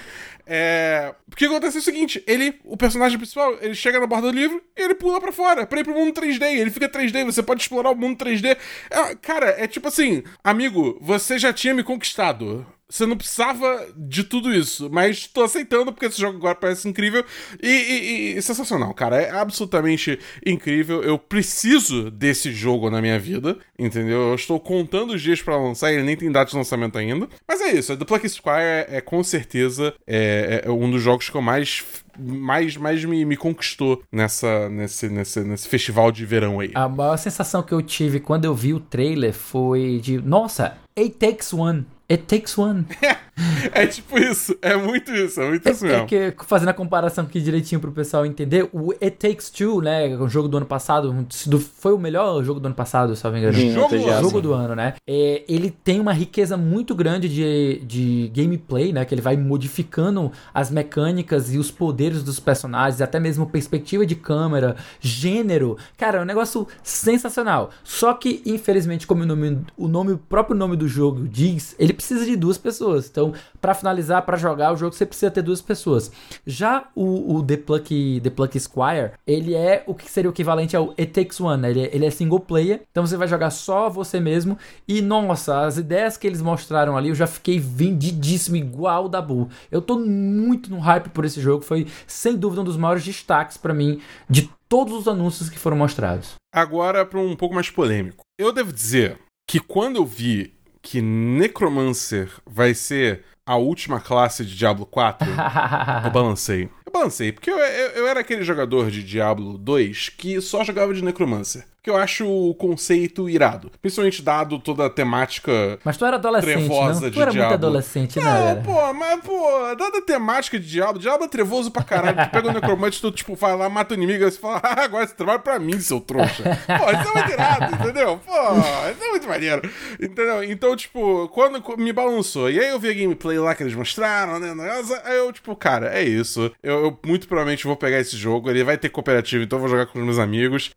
É. Porque acontece o seguinte: ele, o personagem principal, ele chega na borda do livro e ele pula pra fora, pra ir pro mundo 3D. Ele fica 3D, você pode explorar o mundo 3D. É, cara, é tipo assim, amigo, você já tinha me conquistado. Você não precisava de tudo isso, mas tô aceitando porque esse jogo agora parece incrível e, e- e sensacional, cara. É absolutamente incrível. Eu preciso desse jogo na minha vida, entendeu? Eu estou contando os dias pra lançar, ele nem tem data de lançamento ainda. Mas é isso, The Plucky Squire é, é com certeza é, é um dos jogos que eu mais mais, mais me, me conquistou nessa, nesse, nesse, nesse festival de verão aí. A maior sensação que eu tive quando eu vi o trailer foi de, nossa, It Takes One. It Takes One. É tipo isso, é muito isso, é muito isso É mesmo. que, fazendo a comparação aqui direitinho pro pessoal entender, o It Takes Two, né, o jogo do ano passado, foi o melhor jogo do ano passado, se eu não me engano. Sim, Jogo jogo do ano, né? É, ele tem uma riqueza muito grande de, de gameplay, né? Que ele vai modificando as mecânicas e os poderes dos personagens, até mesmo perspectiva de câmera, gênero. Cara, é um negócio sensacional. Só que, infelizmente, como o nome, o nome, o próprio nome do jogo diz, ele precisa de duas pessoas. Então, pra finalizar, pra jogar o jogo, você precisa ter duas pessoas. Já o, o The, Plucky, The Plucky Squire, ele é o que seria o equivalente ao It Takes One, né? Ele é, ele é single player, então você vai jogar só você mesmo. E nossa, as ideias que eles mostraram ali, eu já fiquei vendidíssimo, igual o Dabu. Eu tô muito no hype por esse jogo, foi sem dúvida um dos maiores destaques pra mim de todos os anúncios que foram mostrados. Agora para um pouco mais polêmico. Eu devo dizer que quando eu vi que Necromancer vai ser a última classe de Diablo 4, eu balancei. Eu balancei, porque eu, eu, eu era aquele jogador de Diablo 2 que só jogava de Necromancer que eu acho o conceito irado. Principalmente dado toda a temática Mas tu era adolescente, trevosa não? de Tu era Diablo. muito adolescente, né? Não, pô, mas, pô, dada a temática de Diablo, Diablo é trevoso pra caralho. Tu pega o necromante, tu, tipo, vai lá, mata o inimigo, e você fala, ah, agora você trabalha pra mim, seu trouxa. Pô, isso é muito irado, entendeu? Pô, isso é muito maneiro. Entendeu? Então, tipo, quando me balançou, e aí eu vi a gameplay lá que eles mostraram, né, aí eu, tipo, cara, é isso. Eu, eu muito provavelmente vou pegar esse jogo, ele vai ter cooperativo, então eu vou jogar com os meus amigos.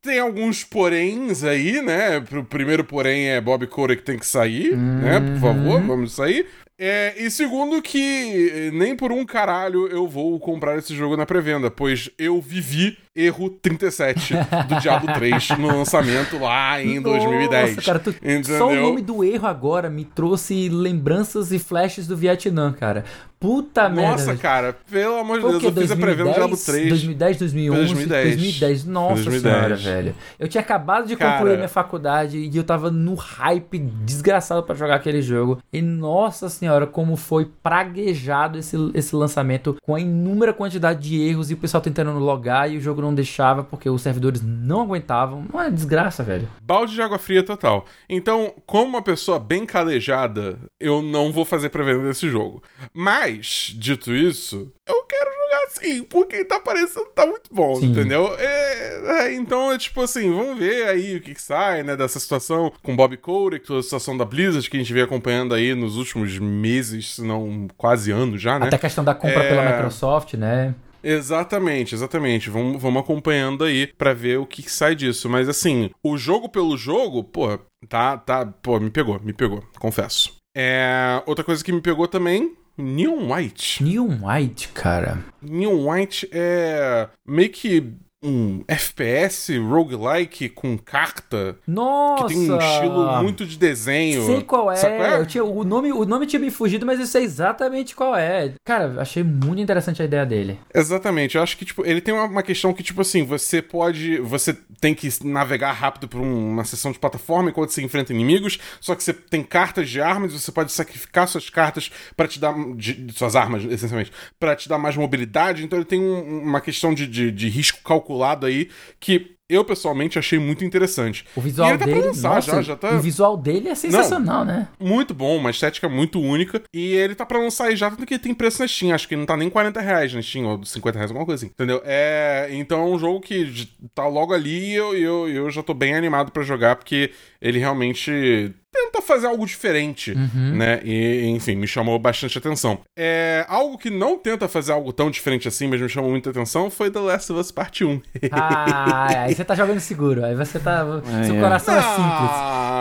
Tem alguns poréns aí, né? O primeiro porém é Bob Cora que tem que sair, né? Por favor, vamos sair. É, e segundo que eh, nem por um caralho eu vou comprar esse jogo na pré-venda, pois eu vivi erro 37 do Diablo 3 no lançamento lá em 2010. Nossa, cara, tu- entendeu? só o nome do erro agora me trouxe lembranças e flashes do Vietnã, cara. Puta merda. Nossa, cara, pelo amor de Deus, quê? eu fiz a pré-venda do Diablo 3. 2010, 2011, Foi 2010. 2010. Nossa 2010. senhora, velho. Eu tinha acabado de Cara. concluir minha faculdade e eu tava no hype desgraçado pra jogar aquele jogo. E nossa senhora, como foi praguejado esse, esse lançamento com a inúmera quantidade de erros e o pessoal tentando logar e o jogo não deixava porque os servidores não aguentavam. Não é desgraça, velho. Balde de água fria total. Então, como uma pessoa bem calejada, eu não vou fazer pré-venda desse jogo. Mas, dito isso, eu quero jogar sim, porque tá parecendo que tá muito bom, Sim. entendeu? É, é, então, é tipo assim, vamos ver aí o que, que sai, né, dessa situação com Bob Kotick, toda a situação da Blizzard que a gente vem acompanhando aí nos últimos meses, se não quase anos já, né? Até a questão da compra É. pela Microsoft, né? Exatamente, exatamente. Vamos, vamos acompanhando aí pra ver o que, que sai disso. Mas assim, o jogo pelo jogo, pô, tá, tá, pô, me pegou, me pegou, confesso. É, outra coisa que me pegou também, Neon White. Neon White, cara. Neon White é meio que um FPS roguelike com carta Nossa! que tem um estilo muito de desenho. Sei qual é. Qual é? Eu tinha, o, nome, o nome tinha me fugido, mas eu sei exatamente qual é. Cara, achei muito interessante a ideia dele. Exatamente, eu acho que, tipo, ele tem uma, uma questão que, tipo assim, você pode. Você tem que navegar rápido por um- uma sessão de plataforma enquanto você enfrenta inimigos, só que você tem cartas de armas, você pode sacrificar suas cartas pra te dar. de- suas armas, essencialmente, pra te dar mais mobilidade. Então ele tem um- uma questão de, de, de risco calculado aí que. Eu pessoalmente achei muito interessante. O visual tá dele. lançar nossa, já, já tá O visual dele é sensacional, né? muito bom, uma estética muito única. E ele tá pra lançar aí já, tanto que tem preço na Steam. Acho que não tá nem 40 reais na Steam, ou 50 reais, alguma coisa assim. Entendeu? É, então é um jogo que tá logo ali e eu, eu, eu já tô bem animado pra jogar, porque ele realmente tenta fazer algo diferente, né? E, enfim, me chamou bastante atenção. É, algo que não tenta fazer algo tão diferente assim, mas me chamou muita atenção, foi The Last of Us Part 1. Ah, aí você tá jogando seguro. Aí você tá. seu é. coração é Ah,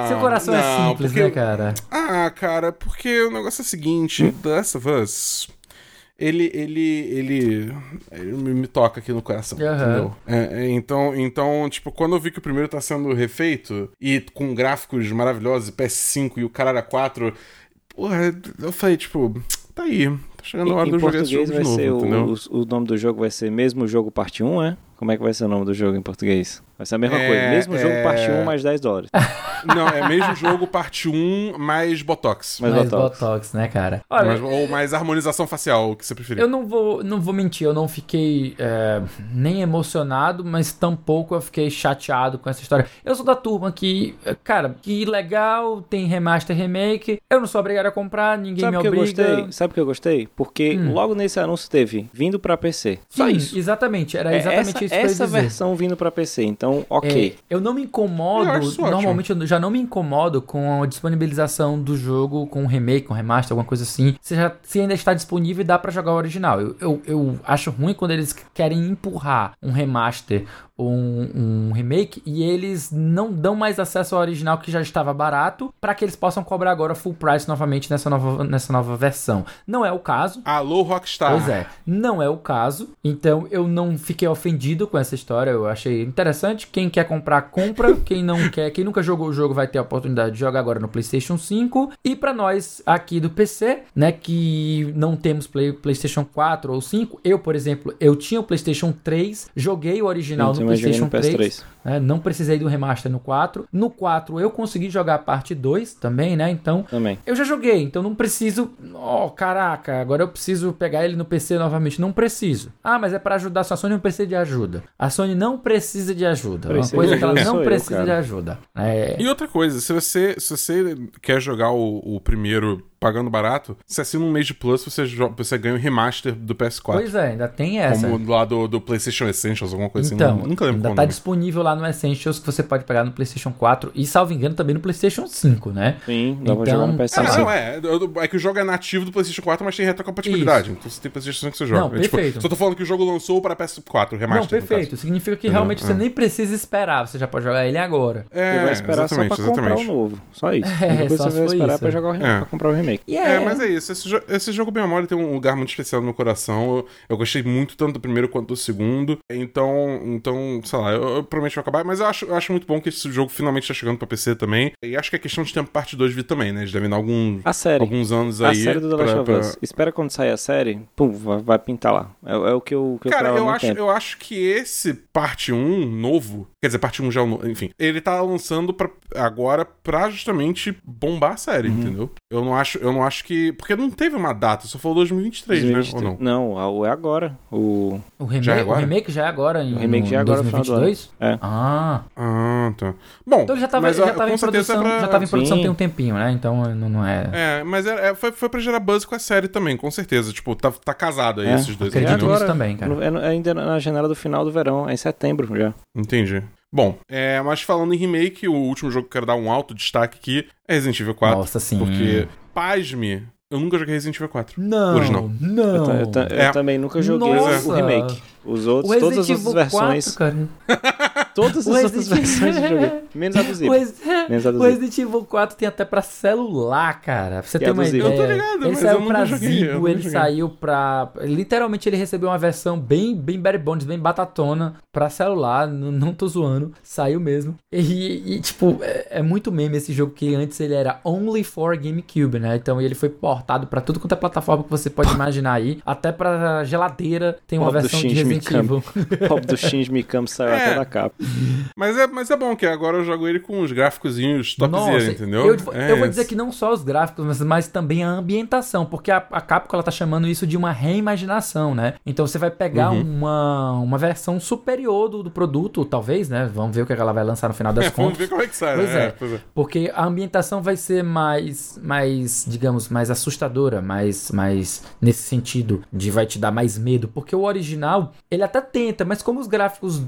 simples. Seu coração é não, simples, porque- né, cara? Ah, cara, porque o negócio é o seguinte, The Last of Us, ele, ele, ele, ele me, me toca aqui no coração, Aham. entendeu? É, é, então, então, tipo, quando eu vi que o primeiro tá sendo refeito, e com gráficos maravilhosos, PS5 e o caralho a 4, porra, eu falei, tipo, tá aí, tá chegando a hora Em, de em eu jogar esse português jogo de vai novo, ser o, o, o nome do jogo vai ser mesmo jogo parte 1, é? Como é que vai ser o nome do jogo em português? Vai ser a mesma É, coisa, mesmo jogo é- parte 1 mais 10 dólares. Não, é mesmo jogo parte 1 mais Botox. Mais Mais Botox. Botox, né, cara? Olha, Mais- ou mais harmonização facial, o que você preferir. Eu não vou, não vou mentir, eu não fiquei é, nem emocionado, mas tampouco eu fiquei chateado com essa história. Eu sou da turma que, cara, que legal, tem remaster remake, eu não sou obrigado a comprar, ninguém Sabe me o que eu obriga. gostei? Sabe o que eu gostei? Porque Hum. logo nesse anúncio teve vindo pra PC. Só Sim, isso. exatamente, era É exatamente essa isso que eu ia essa versão vindo pra PC. Então, ok. É, eu não me incomodo, isso ótimo. normalmente eu já não me incomodo com a disponibilização do jogo com um remake, com remaster, alguma coisa assim. Se, já, se ainda está disponível, dá pra jogar o original. Eu, eu, eu acho ruim quando eles querem empurrar um remaster um, um remake e eles não dão mais acesso ao original que já estava barato pra que eles possam cobrar agora full price novamente nessa nova, nessa nova versão. Não é o caso. Alô, Rockstar. Pois é, não é o caso. Então eu não fiquei ofendido com essa história. Eu achei interessante. Quem quer comprar, compra. Quem não quer, quem nunca jogou o jogo vai ter a oportunidade de jogar agora no PlayStation 5. E pra nós aqui do PC, né, que não temos Play, PlayStation 4 ou 5, eu, por exemplo, eu tinha o PlayStation 3, joguei o original imaginei PlayStation no 3. PS3. né? Não precisei do remaster no 4. No 4 eu consegui jogar a parte 2 também, né? Então, Também. eu já joguei, então não preciso. Oh, caraca, agora eu preciso pegar ele no PC novamente. Não preciso. Ah, mas é pra ajudar. Só a Sony não precisa de ajuda. A Sony não precisa de ajuda. É uma Precisa coisa de que ela não eu, precisa cara. de ajuda. É. E outra coisa, se você, se você quer jogar o, o primeiro pagando barato, se assina um mês de Plus, você, você ganha o remaster do PS4. Pois é, ainda tem essa. Como lá do, do PlayStation Essentials, alguma coisa Então, assim. Nunca lembro ainda tá nome. disponível lá no Essentials que você pode pegar no PlayStation 4 e, salvo engano, também no PlayStation 5, né? Sim, dá pra Então, jogar no É, PS5. não, é. eu- É que o jogo é nativo do PlayStation 4, mas tem retrocompatibilidade. Então você tem PlayStation 5 que você joga. Não, É, tipo, perfeito. só tô falando que o jogo lançou para PS4, remaster. Não, perfeito. Significa que Entendeu? realmente você É. nem precisa esperar, você já pode jogar ele agora. É, Você vai esperar exatamente, só pra comprar exatamente. o novo. Só isso. É, só você vai esperar isso. pra, jogar o re- É. pra comprar o remake. E É, mas é isso. Esse, jo- esse jogo Bem Memória tem um lugar muito especial no meu coração. Eu, eu gostei muito tanto do primeiro quanto do segundo. Então, então sei lá, eu, eu provavelmente vou acabar. Mas eu acho, eu acho muito bom que esse jogo finalmente tá chegando pra PC também. E acho que é questão de tempo parte 2 vir também, né? Eles devem dar algum, A série. alguns anos A aí. série do The Last pra- of pra- Us. Espera quando sair a série, pum, vai, vai pintar lá. É, é o que eu, que eu Cara, eu muito acho, tempo. eu acho que esse parte 1 novo, quer dizer, parte 1 já é o novo, enfim, ele tá lançando pra, agora pra justamente bombar a série, Uhum. entendeu? Eu não acho, eu não acho que, porque não teve uma data, só falou 2023, né, ou não? Não, a- é agora. O... O remake Já é o agora? remake já é agora em O remake já é agora no final do 2022? É. Ah, Ah, tá. Bom, então ele já tava, mas, já ah, tava em certeza produção, é pra... já tava em produção Sim. tem um tempinho, né? Então não, não é... É, mas é, é- foi, foi pra gerar buzz com a série também, com certeza. Tipo, tá, tá casado aí É, esses dois. acredito entendeu? nisso também, cara. no- É, no- é ainda na janela do final do verão, é em setembro já. Entendi. Bom, é, mas falando em remake, o último jogo que eu quero dar um alto destaque aqui é Resident Evil 4. Nossa, sim. Porque, pasme, eu nunca joguei Resident Evil 4. Não, Original. não. Eu, eu eu É. também nunca joguei Nossa. o remake. Os O outros, todas Resident as Evil outras versões. 4, cara. Todas O as outras Resident- versões eu joguei. Menos a do O, Zip. Resi- Menos a do o. Resident Evil 4 tem até pra celular, cara. Pra você ter a uma do ideia. Eu tô ligado, ele mas saiu pra Zibo, ele saiu pra. Literalmente ele recebeu uma versão bem, bem Barry Bonds, bem batatona pra celular. Não, não tô zoando. Saiu mesmo. E, e, tipo, é, é muito meme esse jogo que antes ele era only for GameCube, né? Então ele foi portado pra tudo quanto é plataforma que você pode imaginar aí. Até pra geladeira tem uma do versão de Resident Mikami. Pop do Shinji Mikami saiu É. até da capa. Mas é, mas é bom que agora eu jogo ele com uns gráficozinhos topzera, entendeu? Eu, É eu vou dizer que não só os gráficos, mas, mas também a ambientação, porque a, a Capcom ela tá chamando isso de uma reimaginação, né? Então você vai pegar Uhum. uma, uma versão superior do, do produto, talvez, né? Vamos ver o que ela vai lançar no final das É, vamos contas. ver como é que sai, Pois né? é. pois é. Porque a ambientação vai ser mais, mais, digamos, mais assustadora, mais, mais nesse sentido de vai te dar mais medo. Porque o original, ele até tenta, mas como os gráficos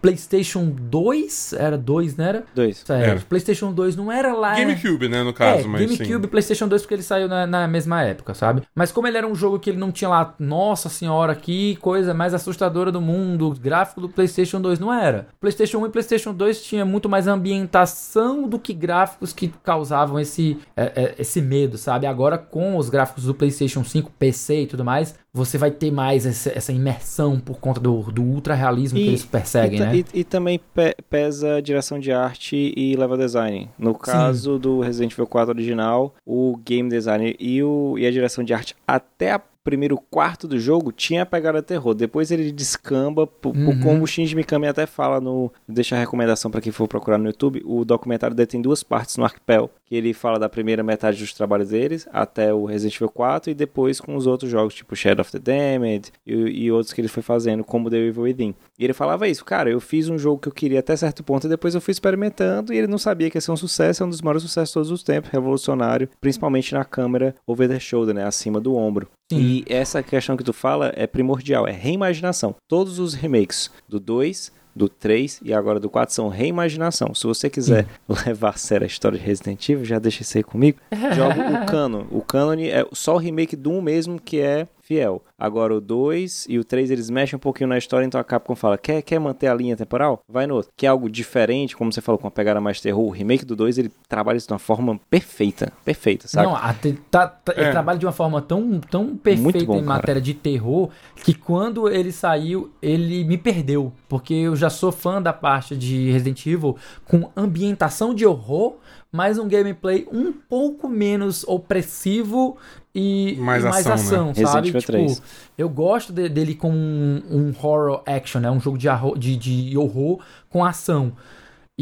PlayStation 2, era 2, não era? Dois. Sério, Era. PlayStation 2 não era lá. GameCube, né, no caso, é, mas GameCube e PlayStation 2 porque ele saiu na, na mesma época, sabe? Mas como ele era um jogo que ele não tinha lá, nossa senhora, que coisa mais assustadora do mundo, o gráfico do PlayStation 2 não era. PlayStation 1 e PlayStation 2 tinha muito mais ambientação do que gráficos que causavam esse, é, é, esse medo, sabe? Agora com os gráficos do PlayStation 5, PC e tudo mais, você vai ter mais essa, essa imersão por conta do, do ultra realismo que eles perseguem, e, né? e- e também pe- pesa a direção de arte e level design. No caso do Resident Evil 4 original, o game design e, o, e a direção de arte até a primeiro quarto do jogo tinha a pegada terror. Depois ele descamba, por, Uhum. como o Shinji Mikami até fala no... Deixa a recomendação para quem for procurar no YouTube. O documentário dele tem duas partes no Arcpel, que ele fala da primeira metade dos trabalhos deles, até o Resident Evil 4, e depois com os outros jogos, tipo Shadow of the Damned e, e outros que ele foi fazendo, como The Evil Within. E ele falava isso, cara, eu fiz um jogo que eu queria até certo ponto, e depois eu fui experimentando, e ele não sabia que ia ser um sucesso, é um dos maiores sucessos de todos os tempos, revolucionário, principalmente na câmera over the shoulder, né, acima do ombro. Sim. E essa questão que tu fala é primordial, é reimaginação. Todos os remakes do 2, do 3 e agora do 4 são reimaginação. Se você quiser levar a sério a história de Resident Evil, já deixa isso aí comigo. Joga o canon. O canon é só o remake do 1 mesmo que é fiel. Agora o 2 e o 3 eles mexem um pouquinho na história, então a Capcom fala: quer, quer manter a linha temporal? Vai no outro. Quer algo diferente, como você falou, com uma pegada mais terror? O remake do 2 ele trabalha isso de uma forma perfeita. Perfeita, sabe? Não, a tá- tá- ele É. trabalha de uma forma tão, tão perfeita bom, em cara. matéria de terror que quando ele saiu, ele me perdeu. Porque eu já sou fã da parte de Resident Evil com ambientação de horror, mas um gameplay um pouco menos opressivo e Mais e mais ação, ação, né? sabe? Resident Tipo, 3. eu gosto de- dele com um, um horror action, né? Um jogo de, de, de horror com ação.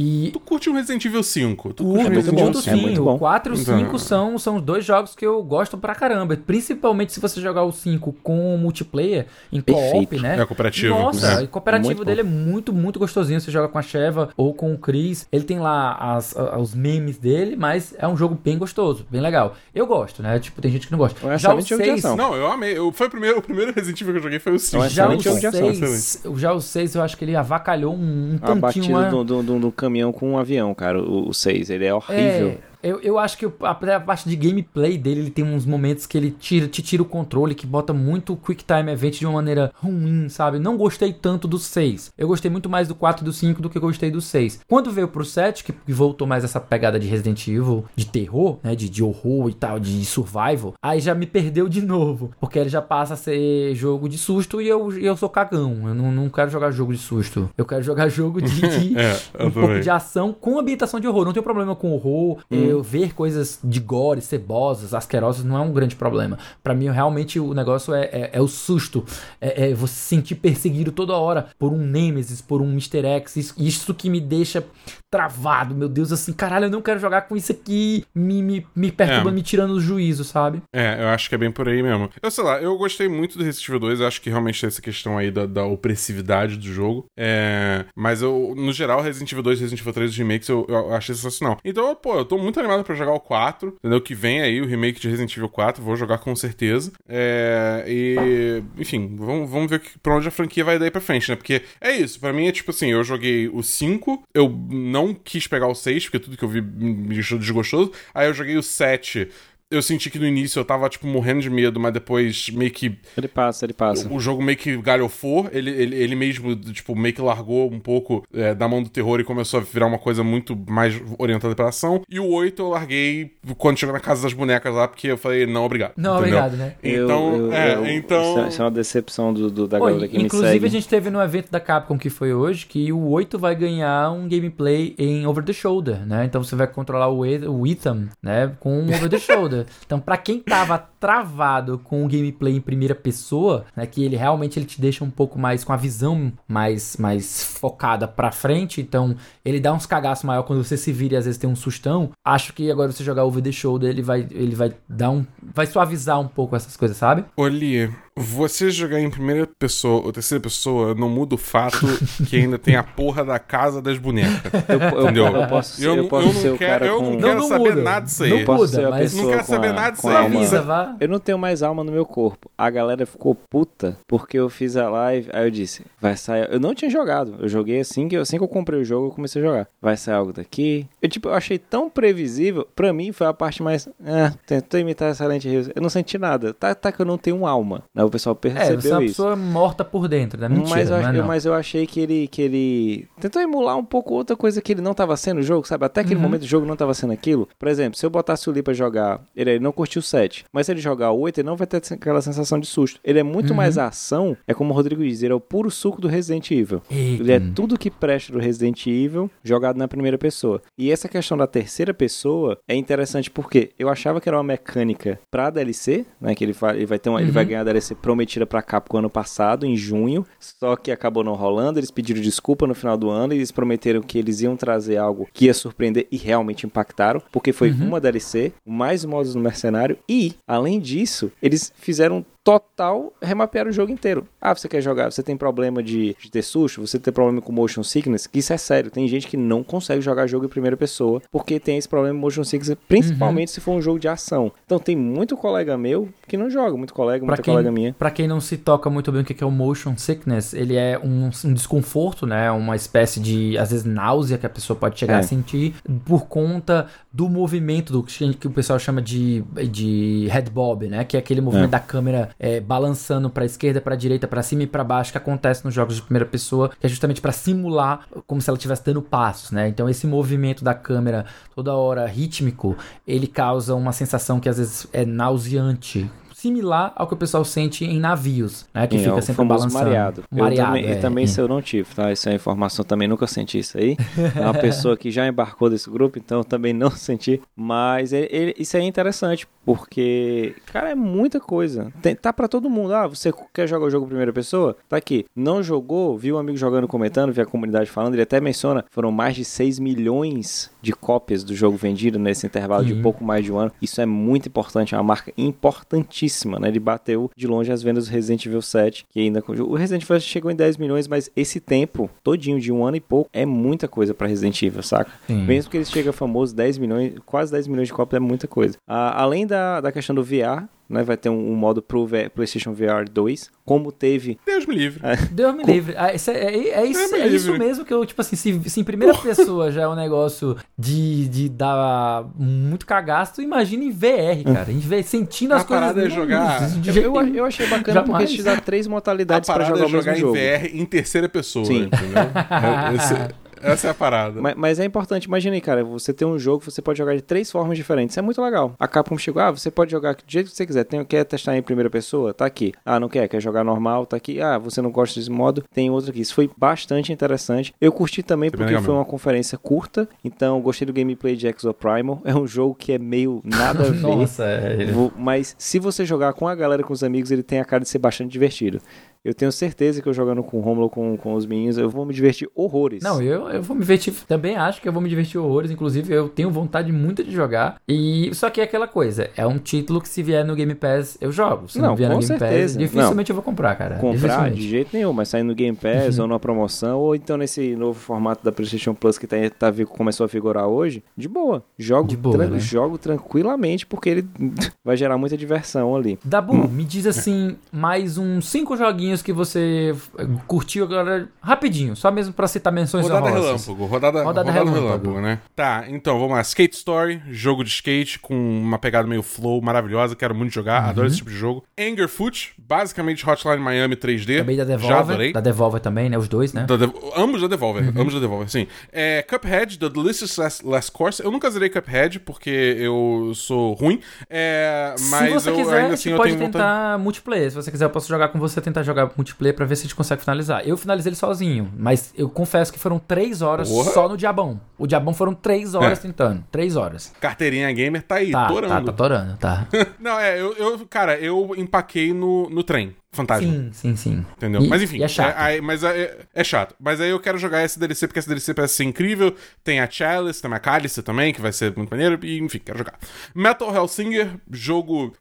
E Tu curte um Resident Evil 5? Tu o curte um muito Resident bom, Evil Curto é 5? muito sim, bom. o 4 e o Então- 5 são, são os dois jogos que eu gosto pra caramba. Principalmente se você jogar o 5 com multiplayer, em co-op, né? É cooperativo. Nossa, é. o cooperativo Muito dele é muito, muito gostosinho. Você joga com a Sheva ou com o Chris. Ele tem lá as- a- os memes dele, mas é um jogo bem gostoso, bem legal. Eu gosto, né? Tipo, tem gente que não gosta. É Já o excelente jogo de 6, ação. Não, eu amei. Eu, foi o primeiro, o primeiro Resident Evil que eu joguei foi o 5. Não, já o excelente jogo de ação, 6, já o 6 eu acho que ele avacalhou um, um A tantinho. batida né? do, do, do- do caminhão com um avião, cara, o, o 6. Ele é horrível. É, eu, eu acho que a, a parte de gameplay dele, ele tem uns momentos que ele tira, te tira o controle, que bota muito Quick Time Event de uma maneira ruim, sabe? Não gostei tanto do 6. Eu gostei muito mais do 4 e do 5 do que gostei do 6. Quando veio pro 7, que que voltou mais essa pegada de Resident Evil, de terror, né? De, de horror e tal, de survival, aí já me perdeu de novo. Porque ele já passa a ser jogo de susto e eu, eu sou cagão. Eu não, não quero jogar jogo de susto. Eu quero jogar jogo de, de É, um pouco de ação com ambientação de horror. Não tenho problema com horror. Eu ver coisas de gore, cebosas, asquerosas não é um grande problema. Pra mim, realmente, o negócio é, é, é o susto. É, é você se sentir perseguido toda hora por um Nemesis, por um Mr. X. Isso, isso que me deixa travado. Meu Deus, assim, caralho, eu não quero jogar com isso aqui. Me, me, me perturba, É. me tirando o juízo, sabe? É, eu acho que é bem por aí mesmo. Eu sei lá, eu gostei muito do Resident Evil 2, eu acho que realmente tem essa questão aí da, da opressividade do jogo. É, mas eu, no geral, Resident Evil 2 e Resident Evil 3, os remakes, eu, eu achei sensacional. Então, pô, eu tô muito animado pra jogar o 4, entendeu? Que vem aí o remake de Resident Evil 4, vou jogar com certeza. É, e, enfim, vamos, vamos ver que- pra onde a franquia vai daí pra frente, né? Porque é isso, pra mim é tipo assim, eu joguei o 5, eu não quis pegar o 6, porque tudo que eu vi me deixou desgostoso. Aí eu joguei o 7. Eu senti que no início eu tava, tipo, morrendo de medo, mas depois meio que Ele passa, ele passa. o jogo meio que galhofou, ele, ele, ele mesmo, tipo, meio que largou um pouco é, da mão do terror e começou a virar uma coisa muito mais orientada pra ação. E o 8 eu larguei quando chegou na casa das bonecas lá, porque eu falei, não, obrigado. Não, entendeu? obrigado, né? Então, Eu- eu- é, eu- então... Isso é- é uma decepção do, do- da Oi, galera que me inclusive segue. a gente teve no evento da Capcom que foi hoje que o 8 vai ganhar um gameplay em over the shoulder, né? Então você vai controlar o, o Ethan, né, com um over the shoulder. Então pra quem tava travado com o gameplay em primeira pessoa, né, que ele realmente ele te deixa um pouco mais com a visão mais mais focada pra frente, então ele dá uns cagaços maior quando você se vira e às vezes tem um sustão. Acho que agora você jogar over the shoulder, ele vai ele vai dar um vai suavizar um pouco essas coisas, sabe? Oli, você jogar em primeira pessoa ou terceira pessoa não muda o fato que ainda tem a porra da casa das bonecas. Eu, eu- Entendeu? eu posso, Eu eu não- posso eu não ser o quero- cara eu com... não quero saber nada disso aí. Não Posso muda, ser a mas Não quero saber a- nada disso aí. a alma- Eu não tenho mais alma no meu corpo. A galera ficou puta porque eu fiz a live. Aí eu disse, vai sair. Eu não tinha jogado. Eu joguei assim que, assim que eu comprei o jogo, eu comecei a jogar. Vai sair algo daqui. Eu, tipo, eu achei tão previsível. Pra mim, foi a parte mais. Ah, tentou imitar Silent Hill. Eu não senti nada. Tá, tá que eu não tenho alma. Né? O pessoal É, percebeu você é uma isso. pessoa morta por dentro, né? Mentira, mas, eu, não é eu- não. mas eu achei que ele, que ele tentou emular um pouco outra coisa que ele não tava sendo o jogo, sabe? Até aquele Uhum. momento o jogo não tava sendo aquilo. Por exemplo, se eu botasse o Lee pra jogar, ele, ele não curtiu o 7, mas se ele jogar o 8, ele não vai ter aquela sensação de susto. Ele é muito Uhum. mais ação, é como o Rodrigo diz, ele é o puro suco do Resident Evil. Eita. Ele é tudo que presta do Resident Evil jogado na primeira pessoa. E essa questão da terceira pessoa é interessante porque eu achava que era uma mecânica pra DLC, né? Que ele, fa- ele vai ter uma, ele Uhum. vai ganhar a DLC prometida pra Capcom ano passado, em junho. Só que acabou não rolando. Eles pediram desculpa no final do ano. E eles prometeram que eles iam trazer algo que ia surpreender e realmente impactaram. Porque foi Uhum. uma DLC, mais modos no mercenário. E, além disso, eles fizeram total remapear o jogo inteiro. Ah, você quer jogar, você tem problema de, de ter susto, você tem problema com motion sickness, que isso é sério. Tem gente que não consegue jogar jogo em primeira pessoa porque tem esse problema de motion sickness, principalmente se for um jogo de ação. Então tem muito colega meu que não joga, muito colega, Pra muita quem, colega minha. pra quem não se toca muito bem o que é o motion sickness, ele é um, um desconforto, né? Uma espécie de, às vezes, náusea que a pessoa pode chegar É. a sentir por conta do movimento do que que o pessoal chama de, de head bob, né? Que é aquele movimento É. da câmera é, balançando pra esquerda, pra direita, pra cima e pra baixo que acontece nos jogos de primeira pessoa, que é justamente pra simular como se ela estivesse dando passos, né? Então esse movimento da câmera toda hora rítmico, ele causa uma sensação que às vezes é nauseante. Similar ao que o pessoal sente em navios, né? Que É, fica o sempre balançando. mareado. Mareado, eu também, é, e também é. se eu não tive, tá? Isso é informação, também nunca senti isso aí. É uma pessoa que já embarcou desse grupo, então eu também não senti. Mas ele- ele- isso é interessante, porque, cara, é muita coisa. Tem, tá para todo mundo. Ah, você quer jogar o jogo primeira pessoa? Tá aqui. Não jogou, viu um amigo jogando, comentando, viu a comunidade falando, ele até menciona, foram mais de 6 milhões de cópias do jogo vendido nesse intervalo de pouco mais de um ano. Isso é muito importante, é uma marca importantíssima, né? Ele bateu de longe as vendas do Resident Evil 7, que ainda o Resident Evil chegou em 10 milhões, mas esse tempo todinho de um ano e pouco é muita coisa para Resident Evil, saca? Sim. Mesmo que ele chegue famoso 10 milhões, quase 10 milhões de cópias é muita coisa. Ah, além da, da questão do VR, né, vai ter um, um modo pro V- PlayStation VR 2, como teve Deus me livre. Deus me livre. Ah, isso é, é- é isso, me é isso mesmo que eu, tipo assim, se, se em primeira pessoa já é um negócio de, de dar muito cagasto, imagina em VR, cara. Em VR, sentindo as A coisas. parada é jogar- de Eu, jeito eu, achei bacana porque Jamais. te dá três modalidades para jogar é o mesmo jogar em jogo. VR em terceira pessoa, Sim. entendeu? É- esse- essa é a parada. Mas, mas é importante, imagina aí, cara, você tem um jogo, você pode jogar de três formas diferentes. Isso é muito legal. A Capcom chegou, ah, você pode jogar do jeito que você quiser. Tem, quer testar em primeira pessoa? Tá aqui. Ah, não quer? Quer jogar normal? Tá aqui. Ah, você não gosta desse modo? Tem outro aqui. Isso foi bastante interessante. Eu curti também porque foi uma conferência curta. Então, gostei do gameplay de Exoprimal. É um jogo que é meio nada a ver. Nossa, é. Mas se você jogar com a galera, com os amigos, ele tem a cara de ser bastante divertido. Eu tenho certeza que eu jogando com o Romulo, com, com os meninos, eu vou me divertir horrores. Não, eu, eu vou me divertir. Também acho que eu vou me divertir horrores. Inclusive, eu tenho vontade muito de jogar. E só que é aquela coisa: é um título que se vier no Game Pass, eu jogo. Se não, Não, vier no com Game Pass, certeza. dificilmente eu vou comprar, cara. comprar de jeito nenhum, mas sair no Game Pass ou numa promoção, ou então nesse novo formato da PlayStation Plus que tá, tá, começou a figurar hoje, de boa. Jogo, De boa, tran- né? jogo tranquilamente, porque ele vai gerar muita diversão ali. Dabu, Hum. me diz assim, mais uns cinco joguinhos que você eh, curtiu agora, rapidinho, só mesmo pra citar menções Rodada honrosas. relâmpago, rodada, Rodada rodada, relâmpago. relâmpago. né? Tá, então vamos lá. Skate Story, jogo de skate com uma pegada meio flow maravilhosa, quero muito jogar, adoro Uhum. esse tipo de jogo. Angerfoot, basicamente Hotline Miami 3D. Também da Já Devolver, adorei. da Devolver também, né, os dois, né? Da Dev- ambos da Devolver, Uhum. ambos da Devolver, sim. É, Cuphead, The Delicious Last, Last Course. Eu nunca zerei Cuphead porque eu sou ruim, é, mas se você eu quiser, ainda assim eu pode tenho tentar vontade. multiplayer. Se você quiser, eu posso jogar com você, tentar jogar multiplayer pra ver se a gente consegue finalizar. Eu finalizei ele sozinho, mas eu confesso que foram três horas Porra. só no Diabão. O Diabão foram três horas É. tentando. Três horas. Carteirinha gamer tá aí, Tá, torando. tá, tá torando, tá. Não, é, eu, eu- cara, eu empaquei no, no trem. Fantasma. sim, sim, sim. Entendeu? E- mas enfim. é chato. aí- mas é, é chato. Mas aí eu quero jogar esse DLC porque esse DLC parece ser incrível. Tem a Chalice, tem a Cálice também, que vai ser muito maneiro. E enfim, quero jogar. Metal Hellsinger, jogo.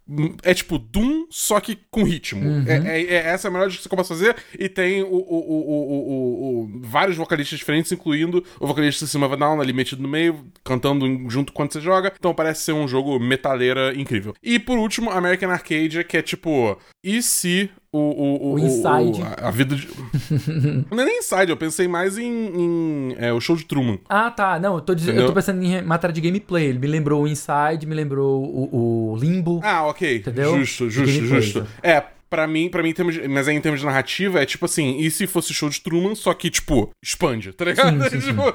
É tipo Doom, só que com ritmo. Uhum. É, é- é- essa é a melhor que eu posso fazer. E tem o, o- o- o- vários vocalistas diferentes, incluindo o vocalista System of a Down ali metido no meio, cantando junto quando você joga. Então parece ser um jogo metaleira incrível. E por último, American Arcadia, que é tipo. E se o, o, O Inside. a, a vida de. não é nem Inside, eu pensei mais em, em, é, o show de Truman. Ah, tá. Não, eu tô, dizendo, eu tô pensando em matéria de gameplay. Ele me lembrou o Inside, me lembrou o, o Limbo. Ah, ok. Entendeu? Justo, justo, justo. né? É, pra mim, pra mim, em termos de- mas aí em termos de narrativa, é tipo assim, e se fosse show de Truman, só que, tipo, expande, tá ligado? Sim, sim, sim. Tipo,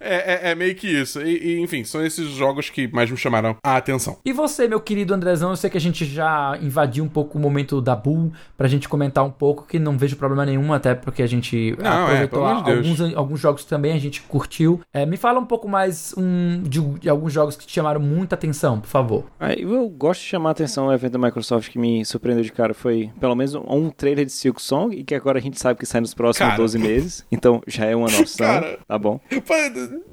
é, é- é meio que isso. E, e, enfim, são esses jogos que mais me chamaram a atenção. E você, meu querido Andrezão, eu sei que a gente já invadiu um pouco o momento da Bull pra gente comentar um pouco, que não vejo problema nenhum, até porque a gente Não, é, aproveitou pelo amor de Deus. alguns, alguns jogos também a gente curtiu. É, me fala um pouco mais um, de, de alguns jogos que te chamaram muita atenção, por favor. Aí eu gosto de chamar a atenção o evento da Microsoft que me surpreendeu de cara foi pelo menos um trailer de Silk Song e que agora a gente sabe que sai nos próximos Cara. 12 meses. Então já é uma noção. Cara. Tá bom.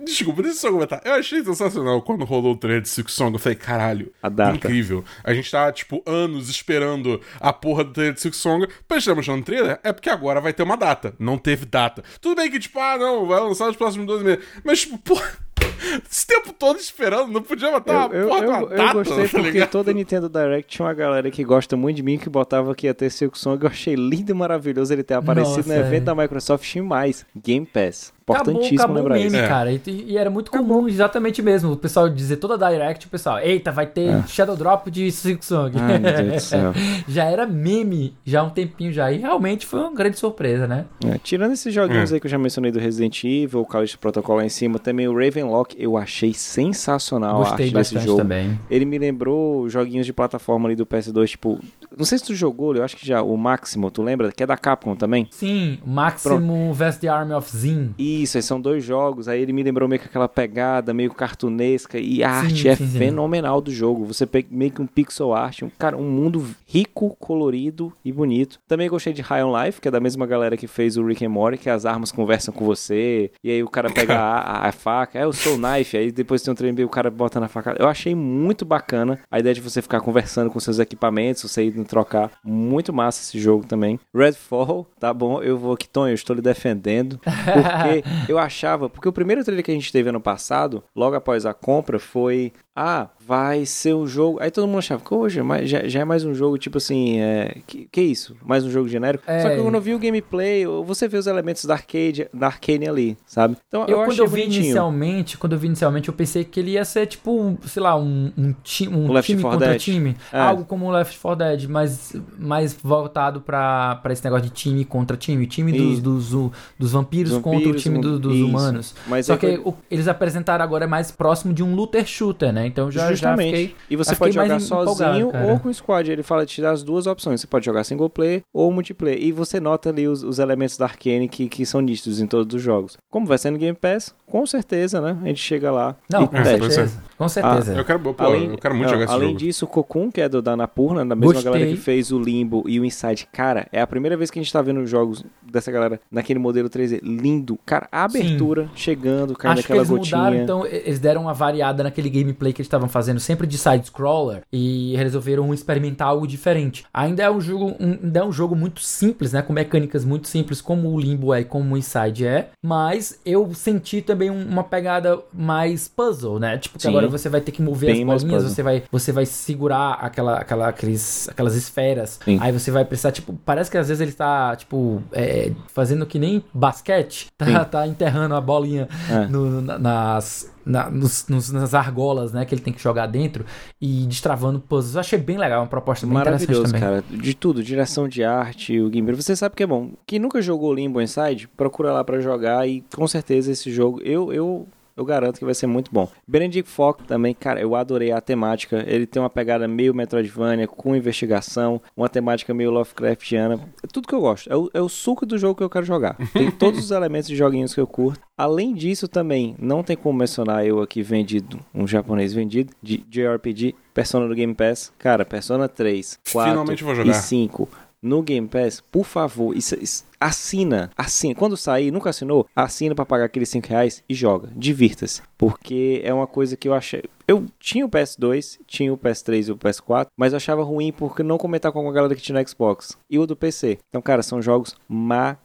Desculpa, deixa eu só comentar. Eu achei sensacional quando rolou o trailer de Silk Song. Eu falei, caralho, A data. incrível. A gente tá, tipo, anos esperando a porra do trailer de Silk Song. Pra gente estar mostrando o trailer, é porque agora vai ter uma data. Não teve data. Tudo bem que, tipo, ah, não, vai lançar nos próximos 12 meses. Mas, tipo, porra. Esse tempo todo esperando, não podia botar Eu, uma eu, porra eu, eu data, gostei tá porque ligado? toda Nintendo Direct tinha uma galera que gosta muito de mim que botava que ia ter Silk Song. Eu achei lindo e maravilhoso ele ter aparecido Nossa, no evento é. da Microsoft e mais. Game Pass. Acabou, Importantíssimo acabou o lembrar meme, isso. É. cara. E, e era muito comum, exatamente mesmo. O pessoal dizer toda a Direct, o pessoal, eita, vai ter É. Shadow Drop de Silk Song. Ai, meu Deus do céu. já era meme, já há um tempinho já. E realmente foi uma grande surpresa, né? É, tirando esses joguinhos É. aí que eu já mencionei do Resident Evil, o Callisto Protocol lá em cima, também o Ravenlock eu achei sensacional a Gostei arte desse jogo. também. Ele me lembrou joguinhos de plataforma ali do PS2, tipo, Não sei se tu jogou, eu acho que já, o Máximo, tu lembra? Que é da Capcom também? Sim, Máximo vs The Army of Zin. Isso, aí são dois jogos. Aí ele me lembrou meio que aquela pegada meio cartunesca. E a Sim, arte é sim, sim. fenomenal do jogo. Você pega meio que um pixel art, um, cara, um mundo rico, colorido e bonito. Também gostei de High on Life, que é da mesma galera que fez o Rick and Morty, que as armas conversam com você. E aí o cara pega a, a- a faca, é, eu sou o knife. Aí depois tem um trem o cara bota na faca. Eu achei muito bacana a ideia de você ficar conversando com seus equipamentos, você ir trocar. Muito massa esse jogo também. Redfall, tá bom, eu vou aqui, Tonho, eu estou lhe defendendo. Porque eu achava, porque o primeiro trailer que a gente teve ano passado, logo após a compra, foi. Ah, vai ser um jogo. Aí todo mundo achava, hoje já, já é mais um jogo, tipo assim, é. Que, que isso? Mais um jogo genérico? É. Só que quando eu vi o gameplay, você vê os elementos da arcade, da Arcane ali, sabe? Então eu, Eu, quando eu vi bonitinho. inicialmente, quando eu vi inicialmente, eu pensei que ele ia ser tipo, sei lá, um, um, ti, um Left time 4 contra Dead. time. É. Algo como o Left 4 Dead, mas mais voltado pra, pra esse negócio de time contra time. Time dos, dos, dos, dos vampiros, contra o time do- dos isso. humanos. Mas Só é que o- eles apresentaram agora é mais próximo de um looter shooter, né? Então já, já Justamente. fiquei. e você já fiquei pode jogar sozinho cara. ou com squad. Ele fala te dá as duas opções. Você pode jogar single player ou multiplayer. E você nota ali os, os elementos da Arcane que, que são nítidos em todos os jogos. Como vai ser no Game Pass, com certeza, né? A gente chega lá Não, e com É, certeza. Com certeza. Eu quero, pô, Além- eu quero muito não, jogar esse além jogo. disso, o Cocoon, que é do da Anapurna, da mesma Gostei. galera que fez o Limbo e o Inside. Cara, é a primeira vez que a gente tá vendo jogos dessa galera naquele modelo 3D. Lindo. Cara, a abertura chegando, caindo Acho que aquela eles gotinha. mudaram, então eles deram uma variada naquele gameplay que eles estavam fazendo sempre de side-scroller e resolveram experimentar algo diferente. Ainda é um jogo, um, ainda é um jogo muito simples, né, com mecânicas muito simples, como o Limbo é e como o Inside é, mas eu senti também um- uma pegada mais puzzle, né? Tipo, que Sim. agora você vai ter que mover as bolinhas, você vai, você vai segurar aquela, aquela, aqueles, aquelas esferas, Sim. aí você vai precisar, tipo, parece que às vezes ele tá, tipo, é, fazendo que nem basquete, tá, tá enterrando a bolinha É. no- na- nas, na- nos- nos- nas argolas, né? Que ele tem que jogar dentro e destravando puzzles. Eu achei bem legal, uma proposta bem interessante Maravilhoso, também. cara. De tudo, direção de arte, o gameplay. Você sabe que é bom. Quem nunca jogou Limbo Inside, procura lá pra jogar e com certeza esse jogo, eu, eu, eu garanto que vai ser muito bom. Benedict Fox também, cara, eu adorei a temática. Ele tem uma pegada meio Metroidvania, com investigação, uma temática meio Lovecraftiana. É tudo que eu gosto. É o, é o suco do jogo que eu quero jogar. Tem todos os elementos de joguinhos que eu curto. Além disso também, não tem como mencionar eu aqui vendido, um japonês vendido, de JRPG, Persona do Game Pass. Cara, Persona 3, 4 Finalmente vou jogar. e 5 no Game Pass, por favor, isso, isso- assina, assina. Quando sair, nunca assinou, assina pra pagar aqueles 5 reais e joga. Divirta-se. Porque é uma coisa que eu achei. Eu tinha o PS2, tinha o PS3 e o PS4, mas eu achava ruim porque não comentar com a galera que tinha no Xbox. E o do PC. Então, cara, são jogos maravilhosos.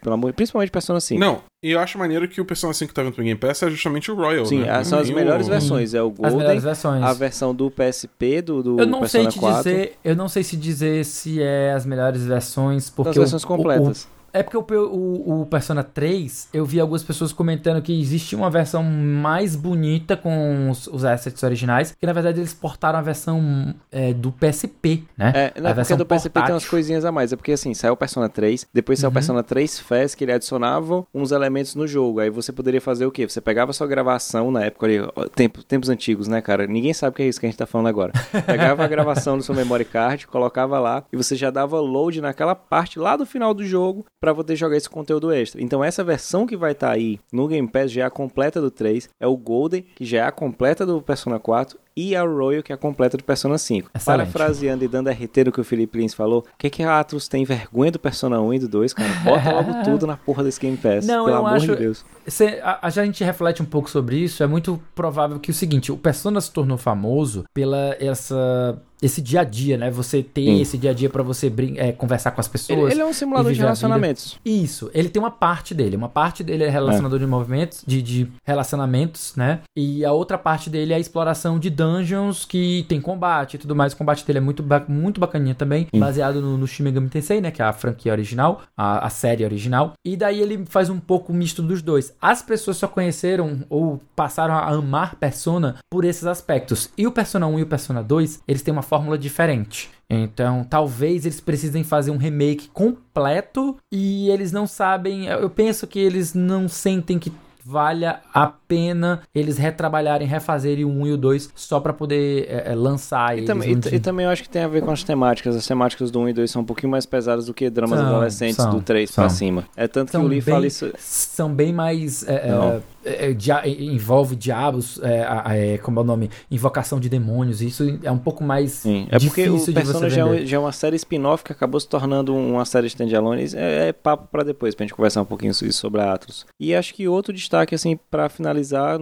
Pelo amor, principalmente Persona 5. Não, e eu acho maneiro que o Persona 5 que tá vindo pro Game Pass é justamente o Royal, Sim, né? ah, são as melhores o- versões. É o As Golden, melhores versões. a versão do PSP, do, do eu não sei Persona te 4. dizer, eu não sei se dizer se é as melhores versões, porque as versões o- completas. o- é porque o, o, o Persona 3, eu vi algumas pessoas comentando que existe uma versão mais bonita com os, os assets originais, que na verdade eles portaram a versão é, do PSP, né? É, não, a porque versão do PSP tem umas portátil. coisinhas a mais. É porque assim, saiu o Persona 3, depois saiu o Uhum. Persona 3 Fest, que ele adicionava uns elementos no jogo. Aí você poderia fazer o quê? Você pegava a sua gravação na época ali, tempo- tempos antigos, né, cara? Ninguém sabe o que é isso que a gente tá falando agora. Pegava a gravação do seu memory card, colocava lá, e você já dava load naquela parte lá do final do jogo pra poder jogar esse conteúdo extra. Então essa versão que vai estar aí no Game Pass já é a completa do 3, é o Golden, que já é a completa do Persona 4, e a Royal, que é a completa do Persona 5. Excelente. Parafraseando e dando RT do que o Felipe Lins falou, o que que a Atlus tem vergonha do Persona 1 e do 2, cara? Bota logo tudo na porra desse Game Pass, Não, pelo eu amor acho- de Deus. Cê- a, a gente reflete um pouco sobre isso. É muito provável que o seguinte: o Persona se tornou famoso pela essa esse dia a dia, né? Você ter Sim. esse dia a dia pra você brin- é, conversar com as Ele, pessoas. ele é um simulador de relacionamentos. Isso, ele tem uma parte dele. Uma parte dele é relacionador de movimentos, de, de relacionamentos, né? E a outra parte dele é a exploração de dungeons que tem combate e tudo mais. O combate dele é muito, ba- muito bacaninha também, baseado no, no Shin Megami Tensei, né? Que é a franquia original, a, a série original. E daí ele faz um pouco misto dos dois. As pessoas só conheceram ou passaram a amar Persona por esses aspectos. E o Persona 1 e o Persona 2, eles têm uma fórmula diferente. Então, talvez eles precisem fazer um remake completo e eles não sabem. Eu penso que eles não sentem que valha a pena eles retrabalharem, refazerem o 1 e o 2 só para poder é, é, lançar E também, e, e também eu acho que tem a ver com as temáticas. As temáticas do 1 e 2 são um pouquinho mais pesadas do que dramas São, adolescentes são, do 3 são. pra cima. É tanto São que o Lee bem- fala isso. são bem mais. é, é, Não. é, dia- envolve diabos, é, é, como é o nome? Invocação de demônios. Isso é um pouco mais. Sim, é porque o Persona já é, já é uma série spin-off que acabou se tornando uma série standalone. É, é papo pra depois, pra gente conversar um pouquinho so- sobre a Atlas. E acho que outro destaque, assim, pra finalizar,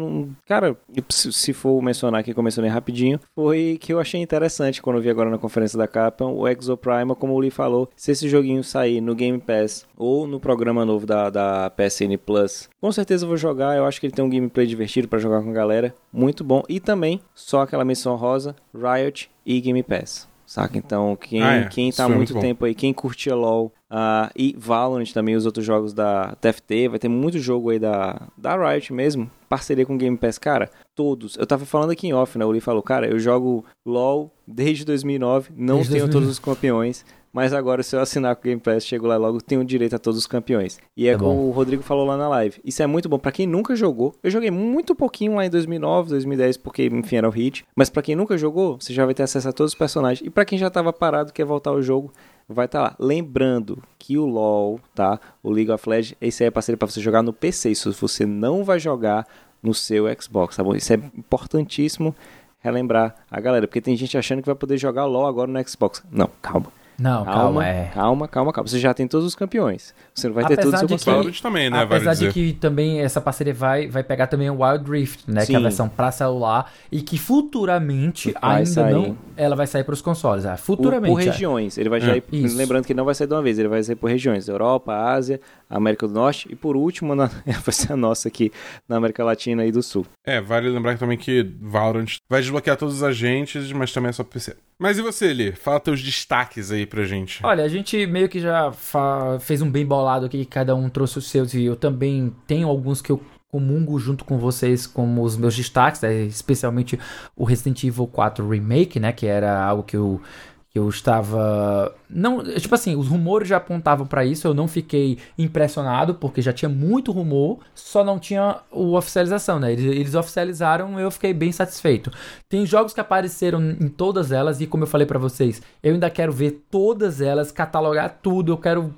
cara, se, for mencionar aqui, que eu mencionei rapidinho, foi que eu achei interessante quando eu vi agora na conferência da Capcom, o Exoprimal, como o Lee falou, se esse joguinho sair no Game Pass ou no programa novo da, da PSN Plus, com certeza eu vou jogar. Eu acho que ele tem um gameplay divertido pra jogar com a galera, muito bom. E também, só aquela missão rosa, Riot e Game Pass. Saca? Então, quem, Ah, é. quem tá Isso há é muito muito bom. tempo aí, quem curtia LoL ah, e Valorant também, os outros jogos da TFT, vai ter muito jogo aí da, da Riot mesmo, parceria com Game Pass. Cara, todos. Eu tava falando aqui em off, né? O Lee falou, cara, eu jogo LoL desde 2009, não Desde tenho 2009. todos os campeões. Mas agora, se eu assinar com o Game Pass, chego lá logo, tenho direito a todos os campeões. E é É como bom. o Rodrigo falou lá na live. Isso é muito bom pra quem nunca jogou. Eu joguei muito pouquinho lá em 2009, 2010, porque, enfim, era o hit. Mas pra quem nunca jogou, você já vai ter acesso a todos os personagens. E pra quem já tava parado, quer voltar ao jogo, vai estar lá. Lembrando que o LoL, tá? O League of Legends, esse aí é parceiro pra você jogar no PC. Isso você não vai jogar no seu Xbox, tá bom? Isso é importantíssimo relembrar a galera, porque tem gente achando que vai poder jogar LoL agora no Xbox. Não, calma. Não, calma, é. Calma, calma, calma. Você já tem todos os campeões. Você não vai ter Apesar todos os de seus que- também, né? Vale Apesar de dizer. que também essa parceria vai, vai pegar também o Wild Rift, né? Que é a Sim. versão pra celular e que futuramente Vai ainda sair. não. Ela vai sair para os consoles. Ah, Por, futuramente. por é. regiões. Ele vai É. já ir, lembrando que não vai sair de uma vez, ele vai sair por regiões. Europa, Ásia, América do Norte e por último na, vai ser a nossa aqui na América Latina e do Sul. É, vale lembrar também que Valorant vai desbloquear todos os agentes, mas também é só PC. Mas e você, Eli? Fala teus destaques aí pra gente. Olha, a gente meio que já fa- fez um bem bolado aqui, cada um trouxe os seus e eu também tenho alguns que eu comungo junto com vocês como os meus destaques, né? especialmente o Resident Evil 4 Remake, né, que era algo que eu que eu estava não, tipo assim, os rumores já apontavam pra isso, eu não fiquei impressionado porque já tinha muito rumor, só não tinha o oficialização, né? Eles, eles oficializaram, eu fiquei bem satisfeito. Tem jogos que apareceram em todas elas e como eu falei pra vocês, eu ainda quero ver todas elas, catalogar tudo, eu quero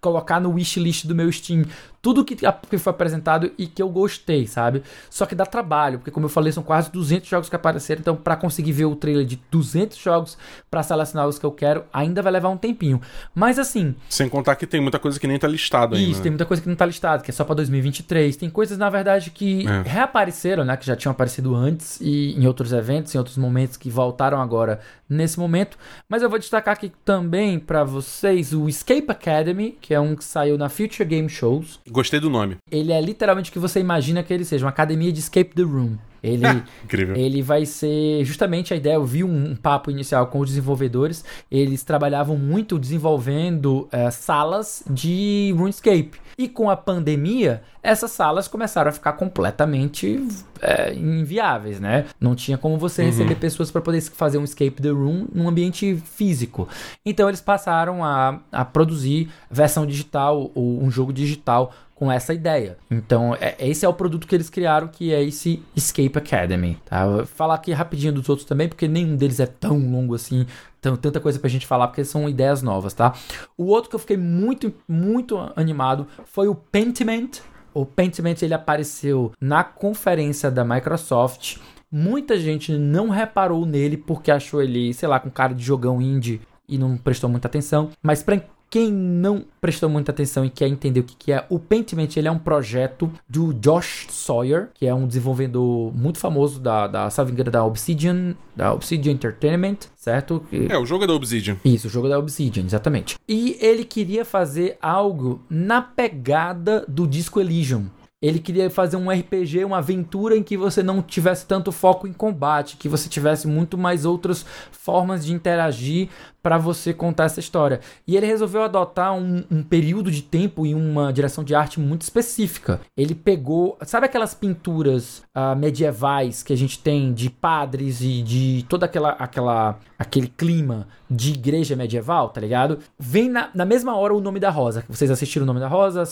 colocar no wishlist do meu Steam tudo que, que foi apresentado e que eu gostei, sabe? Só que dá trabalho, porque como eu falei, são quase 200 jogos que apareceram, então pra conseguir ver o trailer de 200 jogos pra selecionar os que eu quero, ainda vai levar um tempinho. Mas assim, Sem contar que tem muita coisa que nem tá listado ainda. isso, né? tem muita coisa que não tá listada, que é só pra 2023. Tem coisas, na verdade, que É. reapareceram, né? Que já tinham aparecido antes e em outros eventos, em outros momentos, que voltaram agora nesse momento. Mas eu vou destacar aqui também pra vocês o Escape Academy, que é um que saiu na Future Game Shows. Gostei do nome. Ele é literalmente o que você imagina que ele seja, uma academia de Escape the Room. Ele, Incrível. ele vai ser justamente a ideia. Eu vi um, um papo inicial com os desenvolvedores. Eles trabalhavam muito desenvolvendo eh, salas de RuneScape. E com a pandemia, essas salas começaram a ficar completamente eh, inviáveis, né? Não tinha como você receber pessoas para poder fazer um escape the room num ambiente físico. Então eles passaram a, a produzir versão digital ou um jogo digital com essa ideia. Então, é- esse é o produto que eles criaram, que é esse Escape Academy. Tá? Vou falar aqui rapidinho dos outros também, porque nenhum deles é tão longo assim, tão, tanta coisa pra gente falar, porque são ideias novas, tá? O outro que eu fiquei muito, muito animado foi o Pentiment. O Pentiment, ele apareceu na conferência da Microsoft. Muita gente não reparou nele porque achou ele, sei lá, com cara de jogão indie e não prestou muita atenção. Mas quem não prestou muita atenção e quer entender o que, que é, o Pentiment ele é um projeto do Josh Sawyer, que é um desenvolvedor muito famoso da, da salvo engano, da Obsidian, da Obsidian Entertainment, certo? Que- É, o jogo é da Obsidian. isso, o jogo da Obsidian, exatamente. E ele queria fazer algo na pegada do Disco Elysium. Ele queria fazer um RPG, uma aventura em que você não tivesse tanto foco em combate, que você tivesse muito mais outras formas de interagir para você contar essa história. E ele resolveu adotar um, um, período de tempo e uma direção de arte muito específica. Ele pegou, sabe aquelas pinturas uh, medievais que a gente tem de padres e de toda aquela, aquela aquele clima de igreja medieval, tá ligado? Vem na, na mesma hora o Nome da Rosa. Vocês assistiram o Nome da Rosa?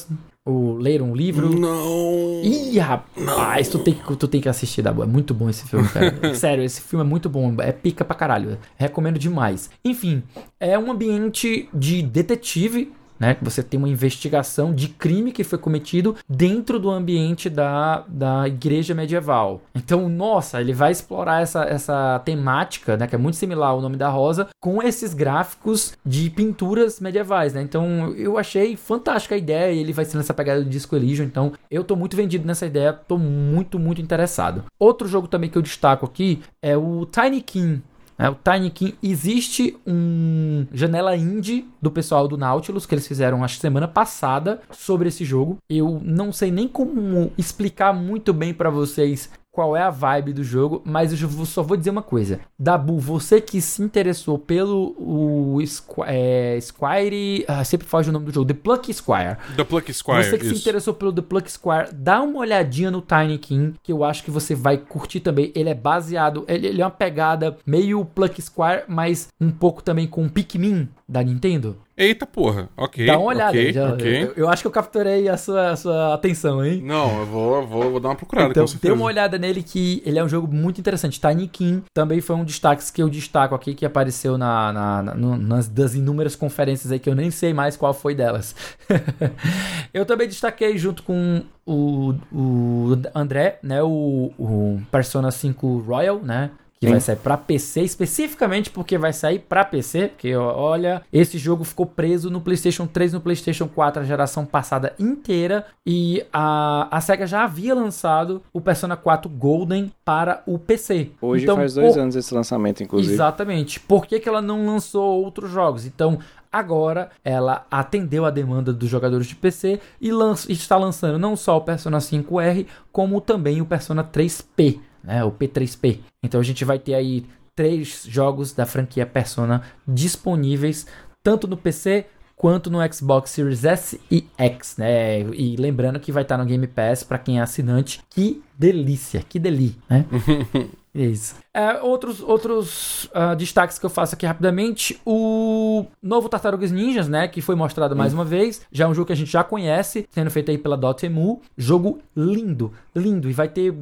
Ou leram um livro? Não. Ih, rapaz, tu tem, que, tu tem que assistir, Dabu. É muito bom esse filme, cara. Sério, esse filme é muito bom. É pica pra caralho. Recomendo demais. Enfim, é um ambiente de detetive né? Você tem uma investigação de crime que foi cometido dentro do ambiente da, da igreja medieval. Então, nossa, ele vai explorar essa, essa temática, né? Que é muito similar ao nome da Rosa, com esses gráficos de pinturas medievais, né? Então, eu achei fantástica a ideia ele vai ser nessa pegada do Disco Elysium. Então, eu tô muito vendido nessa ideia, tô muito, muito interessado. Outro jogo também que eu destaco aqui é o Tiny King. É, o Tinykin existe um janela indie do pessoal do Nautilus que eles fizeram acho semana passada sobre esse jogo. Eu não sei nem como explicar muito bem para vocês qual é a vibe do jogo, mas eu só vou dizer uma coisa. Dabu, você que se interessou pelo o é, Squire, ah, sempre foge o nome do jogo, The Pluck Squire. The Pluck Squire, Você que isso. se interessou pelo The Pluck Squire, dá uma olhadinha no Tiny King, que eu acho que você vai curtir também. Ele é baseado, ele, ele é uma pegada meio Pluck Squire, mas um pouco também com Pikmin da Nintendo. Eita porra, ok. Dá uma olhada. okay, já, okay. Eu, eu, acho que eu capturei a sua, a sua atenção, hein? Não, eu vou, vou, vou dar uma procurada. Então, dê uma olhada nele que ele é um jogo muito interessante. Tiny King também foi um destaque que eu destaco aqui, que apareceu na, na, na nas das inúmeras conferências aí que eu nem sei mais qual foi delas. eu também destaquei junto com o, o André, né? O, o Persona 5 Royal, né? Que vai sair para PC, especificamente porque vai sair para PC, porque olha, esse jogo ficou preso no PlayStation 3 no PlayStation 4 a geração passada inteira e a, a Sega já havia lançado o Persona 4 Golden para o PC. Hoje então, faz dois por... anos esse lançamento, inclusive. Exatamente. Por que, que ela não lançou outros jogos? Então, agora ela atendeu a demanda dos jogadores de PC e lança, está lançando não só o Persona 5R, como também o Persona 3P né, o P3P. Então a gente vai ter aí três jogos da franquia Persona disponíveis tanto no PC quanto no Xbox Series S e X, né? E lembrando que vai estar no Game Pass para quem é assinante. Que delícia, que delícia, né? Isso. É, outros outros uh, destaques que eu faço aqui rapidamente. O novo Tartarugas Ninjas, né? Que foi mostrado mais uma vez. Já é um jogo que a gente já conhece, sendo feito aí pela Dotemu. Jogo lindo, lindo. E vai ter,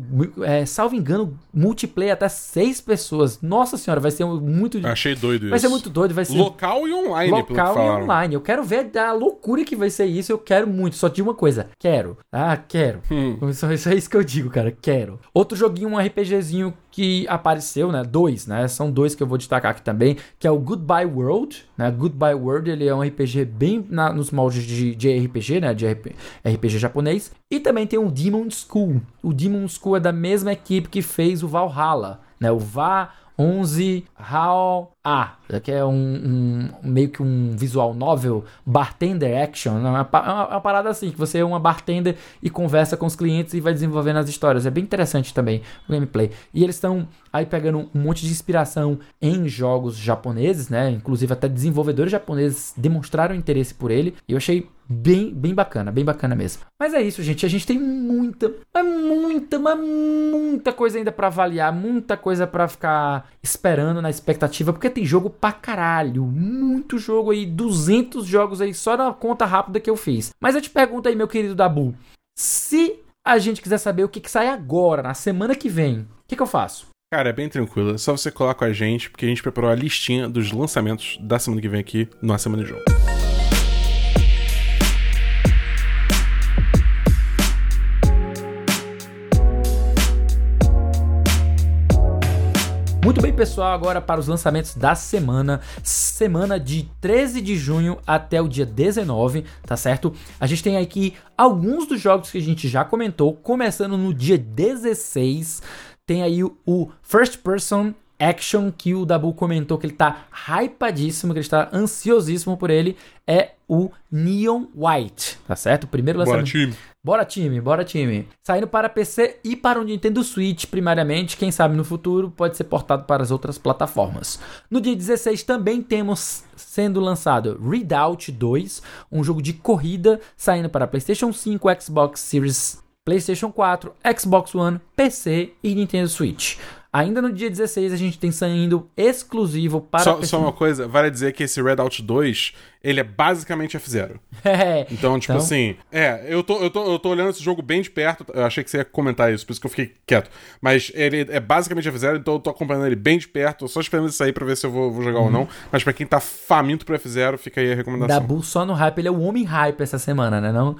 é, salvo engano, multiplayer até seis pessoas. Nossa senhora, vai ser muito. Achei doido Vai isso. ser muito doido. Vai ser local e online. Local e online. Eu quero ver a loucura que vai ser isso. Eu quero muito. Só digo uma coisa: quero. Ah, quero. Hum. Isso, isso é isso que eu digo, cara. Quero. Outro joguinho, um RPGzinho que apareceu, né? Dois, né? São dois que eu vou destacar aqui também, que é o Goodbye World, né? Goodbye World, ele é um RPG bem na, nos moldes de, de RPG, né? De RPG japonês. E também tem o Demon School. O Demon School é da mesma equipe que fez o Valhalla, né? O Va 11 How A, que é um, um, meio que um visual novel, bartender action, né? é uma, uma, uma, parada assim, que você é uma bartender e conversa com os clientes e vai desenvolvendo as histórias. É bem interessante também o gameplay. E eles estão aí pegando um monte de inspiração em jogos japoneses, né? Inclusive até desenvolvedores japoneses demonstraram interesse por ele. E eu achei bem, bem bacana, bem bacana mesmo. Mas é isso, gente. A gente tem muita, mas muita, mas muita coisa ainda para avaliar, muita coisa para ficar esperando na expectativa, porque tem jogo pra caralho, muito jogo aí, 200 jogos aí só na conta rápida que eu fiz. Mas eu te pergunto aí, meu querido Dabu, se a gente quiser saber o que, que sai agora, na semana que vem, o que, que eu faço? Cara, é bem tranquilo. É só você colar com a gente, porque a gente preparou a listinha dos lançamentos da semana que vem aqui no A Semana de Jogo. Muito bem, pessoal, agora para os lançamentos da semana, semana de 13 de junho até o dia 19, tá certo? A gente tem aqui alguns dos jogos que a gente já comentou, começando no dia 16, tem aí o First Person Action que o Dabu comentou que ele tá hypadíssimo, que ele está ansiosíssimo por ele, é o Neon White, tá certo? O primeiro Bora, lançamento. time. Bora time, bora time. Saindo para PC e para o Nintendo Switch, primariamente, quem sabe no futuro pode ser portado para as outras plataformas. No dia 16 também temos sendo lançado Redoubt 2, um jogo de corrida saindo para PlayStation 5, Xbox Series, PlayStation 4, Xbox One, PC e Nintendo Switch. Ainda no dia 16 a gente tem saindo exclusivo para Só, só uma coisa, vale dizer que esse Redout 2, ele é basicamente F0. É, Então, tipo Então? assim, é, eu tô, eu, tô, eu tô olhando esse jogo bem de perto, eu achei que você ia comentar isso, por isso que eu fiquei quieto. Mas ele é basicamente F0, então eu tô acompanhando ele bem de perto, só esperando ele sair pra ver se eu vou, vou jogar ou não. Mas pra quem tá faminto pro F0, fica aí a recomendação. Dabu só no hype, ele é o homem hype essa semana, né não?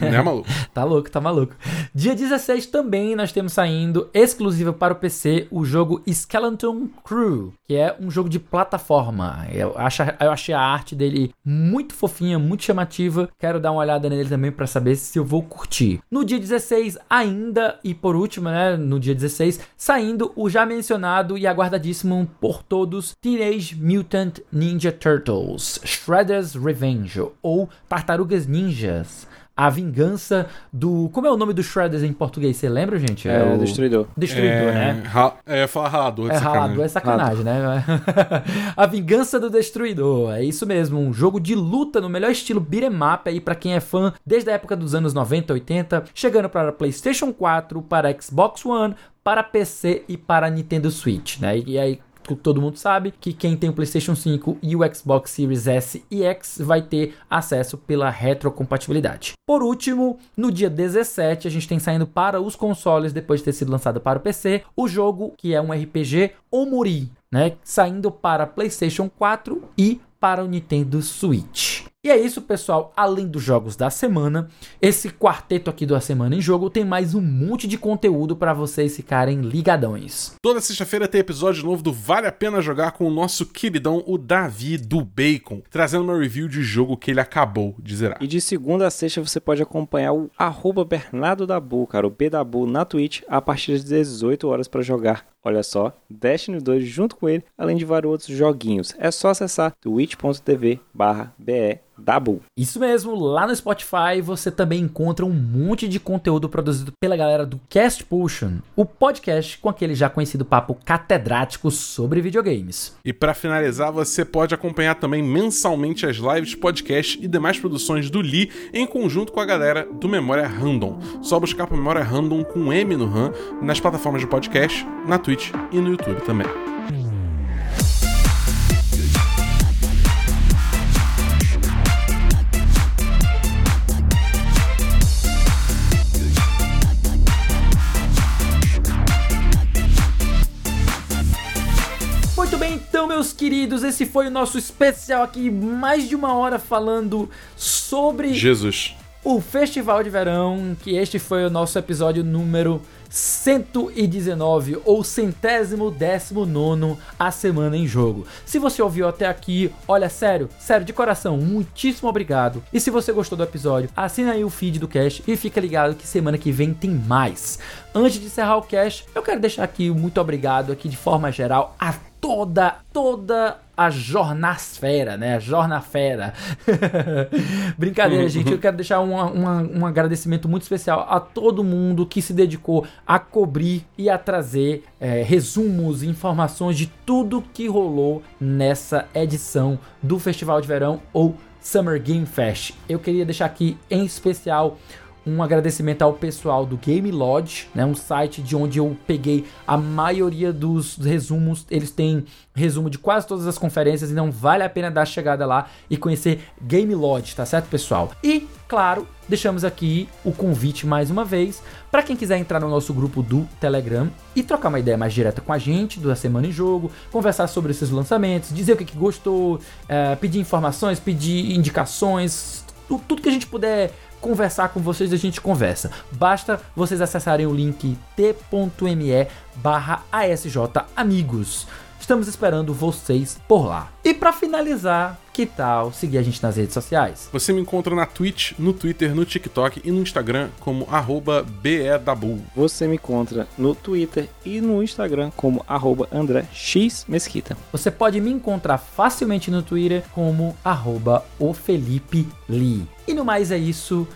Né, maluco? Tá louco, tá maluco. Dia 16 também nós temos saindo exclusivo para o PC o jogo Skeleton Crew, que é um jogo de plataforma. Eu, acho, eu achei a arte dele muito fofinha, muito chamativa. Quero dar uma olhada nele também para saber se eu vou curtir. No dia 16 ainda e por último, né, no dia 16, saindo o já mencionado e aguardadíssimo por todos Teenage Mutant Ninja Turtles Shredder's Revenge ou Tartarugas Ninjas. A vingança do. Como é o nome do Shredders em português? Você lembra, gente? É, o Destruidor. Destruidor, é, né? Ra é, falar ralador de É sacanagem. ralador, é sacanagem, né? a Vingança do Destruidor. É isso mesmo, um jogo de luta no melhor estilo beat'em up aí pra quem é fã desde a época dos anos 90, 80, chegando para PlayStation 4, para Xbox One, para PC e para Nintendo Switch, né? E aí todo mundo sabe que quem tem o PlayStation 5 e o Xbox Series S e X vai ter acesso pela retrocompatibilidade. Por último, no dia 17, a gente tem saindo para os consoles, depois de ter sido lançado para o PC, o jogo que é um RPG Omori, né? Saindo para PlayStation 4 e para o Nintendo Switch. E é isso, pessoal. Além dos jogos da semana, esse quarteto aqui do A Semana em Jogo tem mais um monte de conteúdo para vocês ficarem ligadões. Toda sexta-feira tem episódio novo do Vale a Pena Jogar com o nosso queridão, o Davi do Bacon, trazendo uma review de jogo que ele acabou de zerar. E de segunda a sexta você pode acompanhar o arroba Bernardo Dabu, cara, o Bdabu na Twitch, a partir das 18 horas para jogar. Olha só, Destiny 2 junto com ele, além de vários outros joguinhos. É só acessar twitch.tv barra Dabu. Isso mesmo, lá no Spotify você também encontra um monte de conteúdo produzido pela galera do Cast Pushing, o podcast com aquele já conhecido papo catedrático sobre videogames. E para finalizar, você pode acompanhar também mensalmente as lives, podcast e demais produções do Lee em conjunto com a galera do Memória Random. Só buscar por Memória Random com M no RAM nas plataformas de podcast, na Twitch e no YouTube também. Queridos, esse foi o nosso especial aqui, mais de uma hora falando sobre Jesus. o Festival de Verão, que este foi o nosso episódio número 119 ou centésimo décimo nono a semana em jogo. Se você ouviu até aqui, olha sério, sério de coração, muitíssimo obrigado. E se você gostou do episódio, assina aí o feed do Cash e fica ligado que semana que vem tem mais. Antes de encerrar o Cash, eu quero deixar aqui muito obrigado aqui de forma geral a toda, toda a jornasfera, né? A jornafera. Brincadeira, gente. Eu quero deixar uma- uma- um agradecimento muito especial a todo mundo que se dedicou a cobrir e a trazer é, resumos e informações de tudo que rolou nessa edição do Festival de Verão ou Summer Game Fest. Eu queria deixar aqui em especial um agradecimento ao pessoal do Game Lodge, né, um site de onde eu peguei a maioria dos resumos. Eles têm resumo de quase todas as conferências, então vale a pena dar chegada lá e conhecer Game Lodge, tá certo, pessoal? E, claro, deixamos aqui o convite mais uma vez para quem quiser entrar no nosso grupo do Telegram e trocar uma ideia mais direta com a gente da Semana em Jogo, conversar sobre esses lançamentos, dizer o que, que gostou, eh, pedir informações, pedir indicações, tu- tudo que a gente puder conversar com vocês, a gente conversa. Basta vocês acessarem o link t.me barra ASJ Amigos. Estamos esperando vocês por lá. E para finalizar, que tal seguir a gente nas redes sociais? Você me encontra na Twitch, no Twitter, no TikTok e no Instagram como arroba BEDabu. Você me encontra no Twitter e no Instagram como arroba André X Mesquita. Você pode me encontrar facilmente no Twitter como arroba o Felipe Lee. E no mais é isso.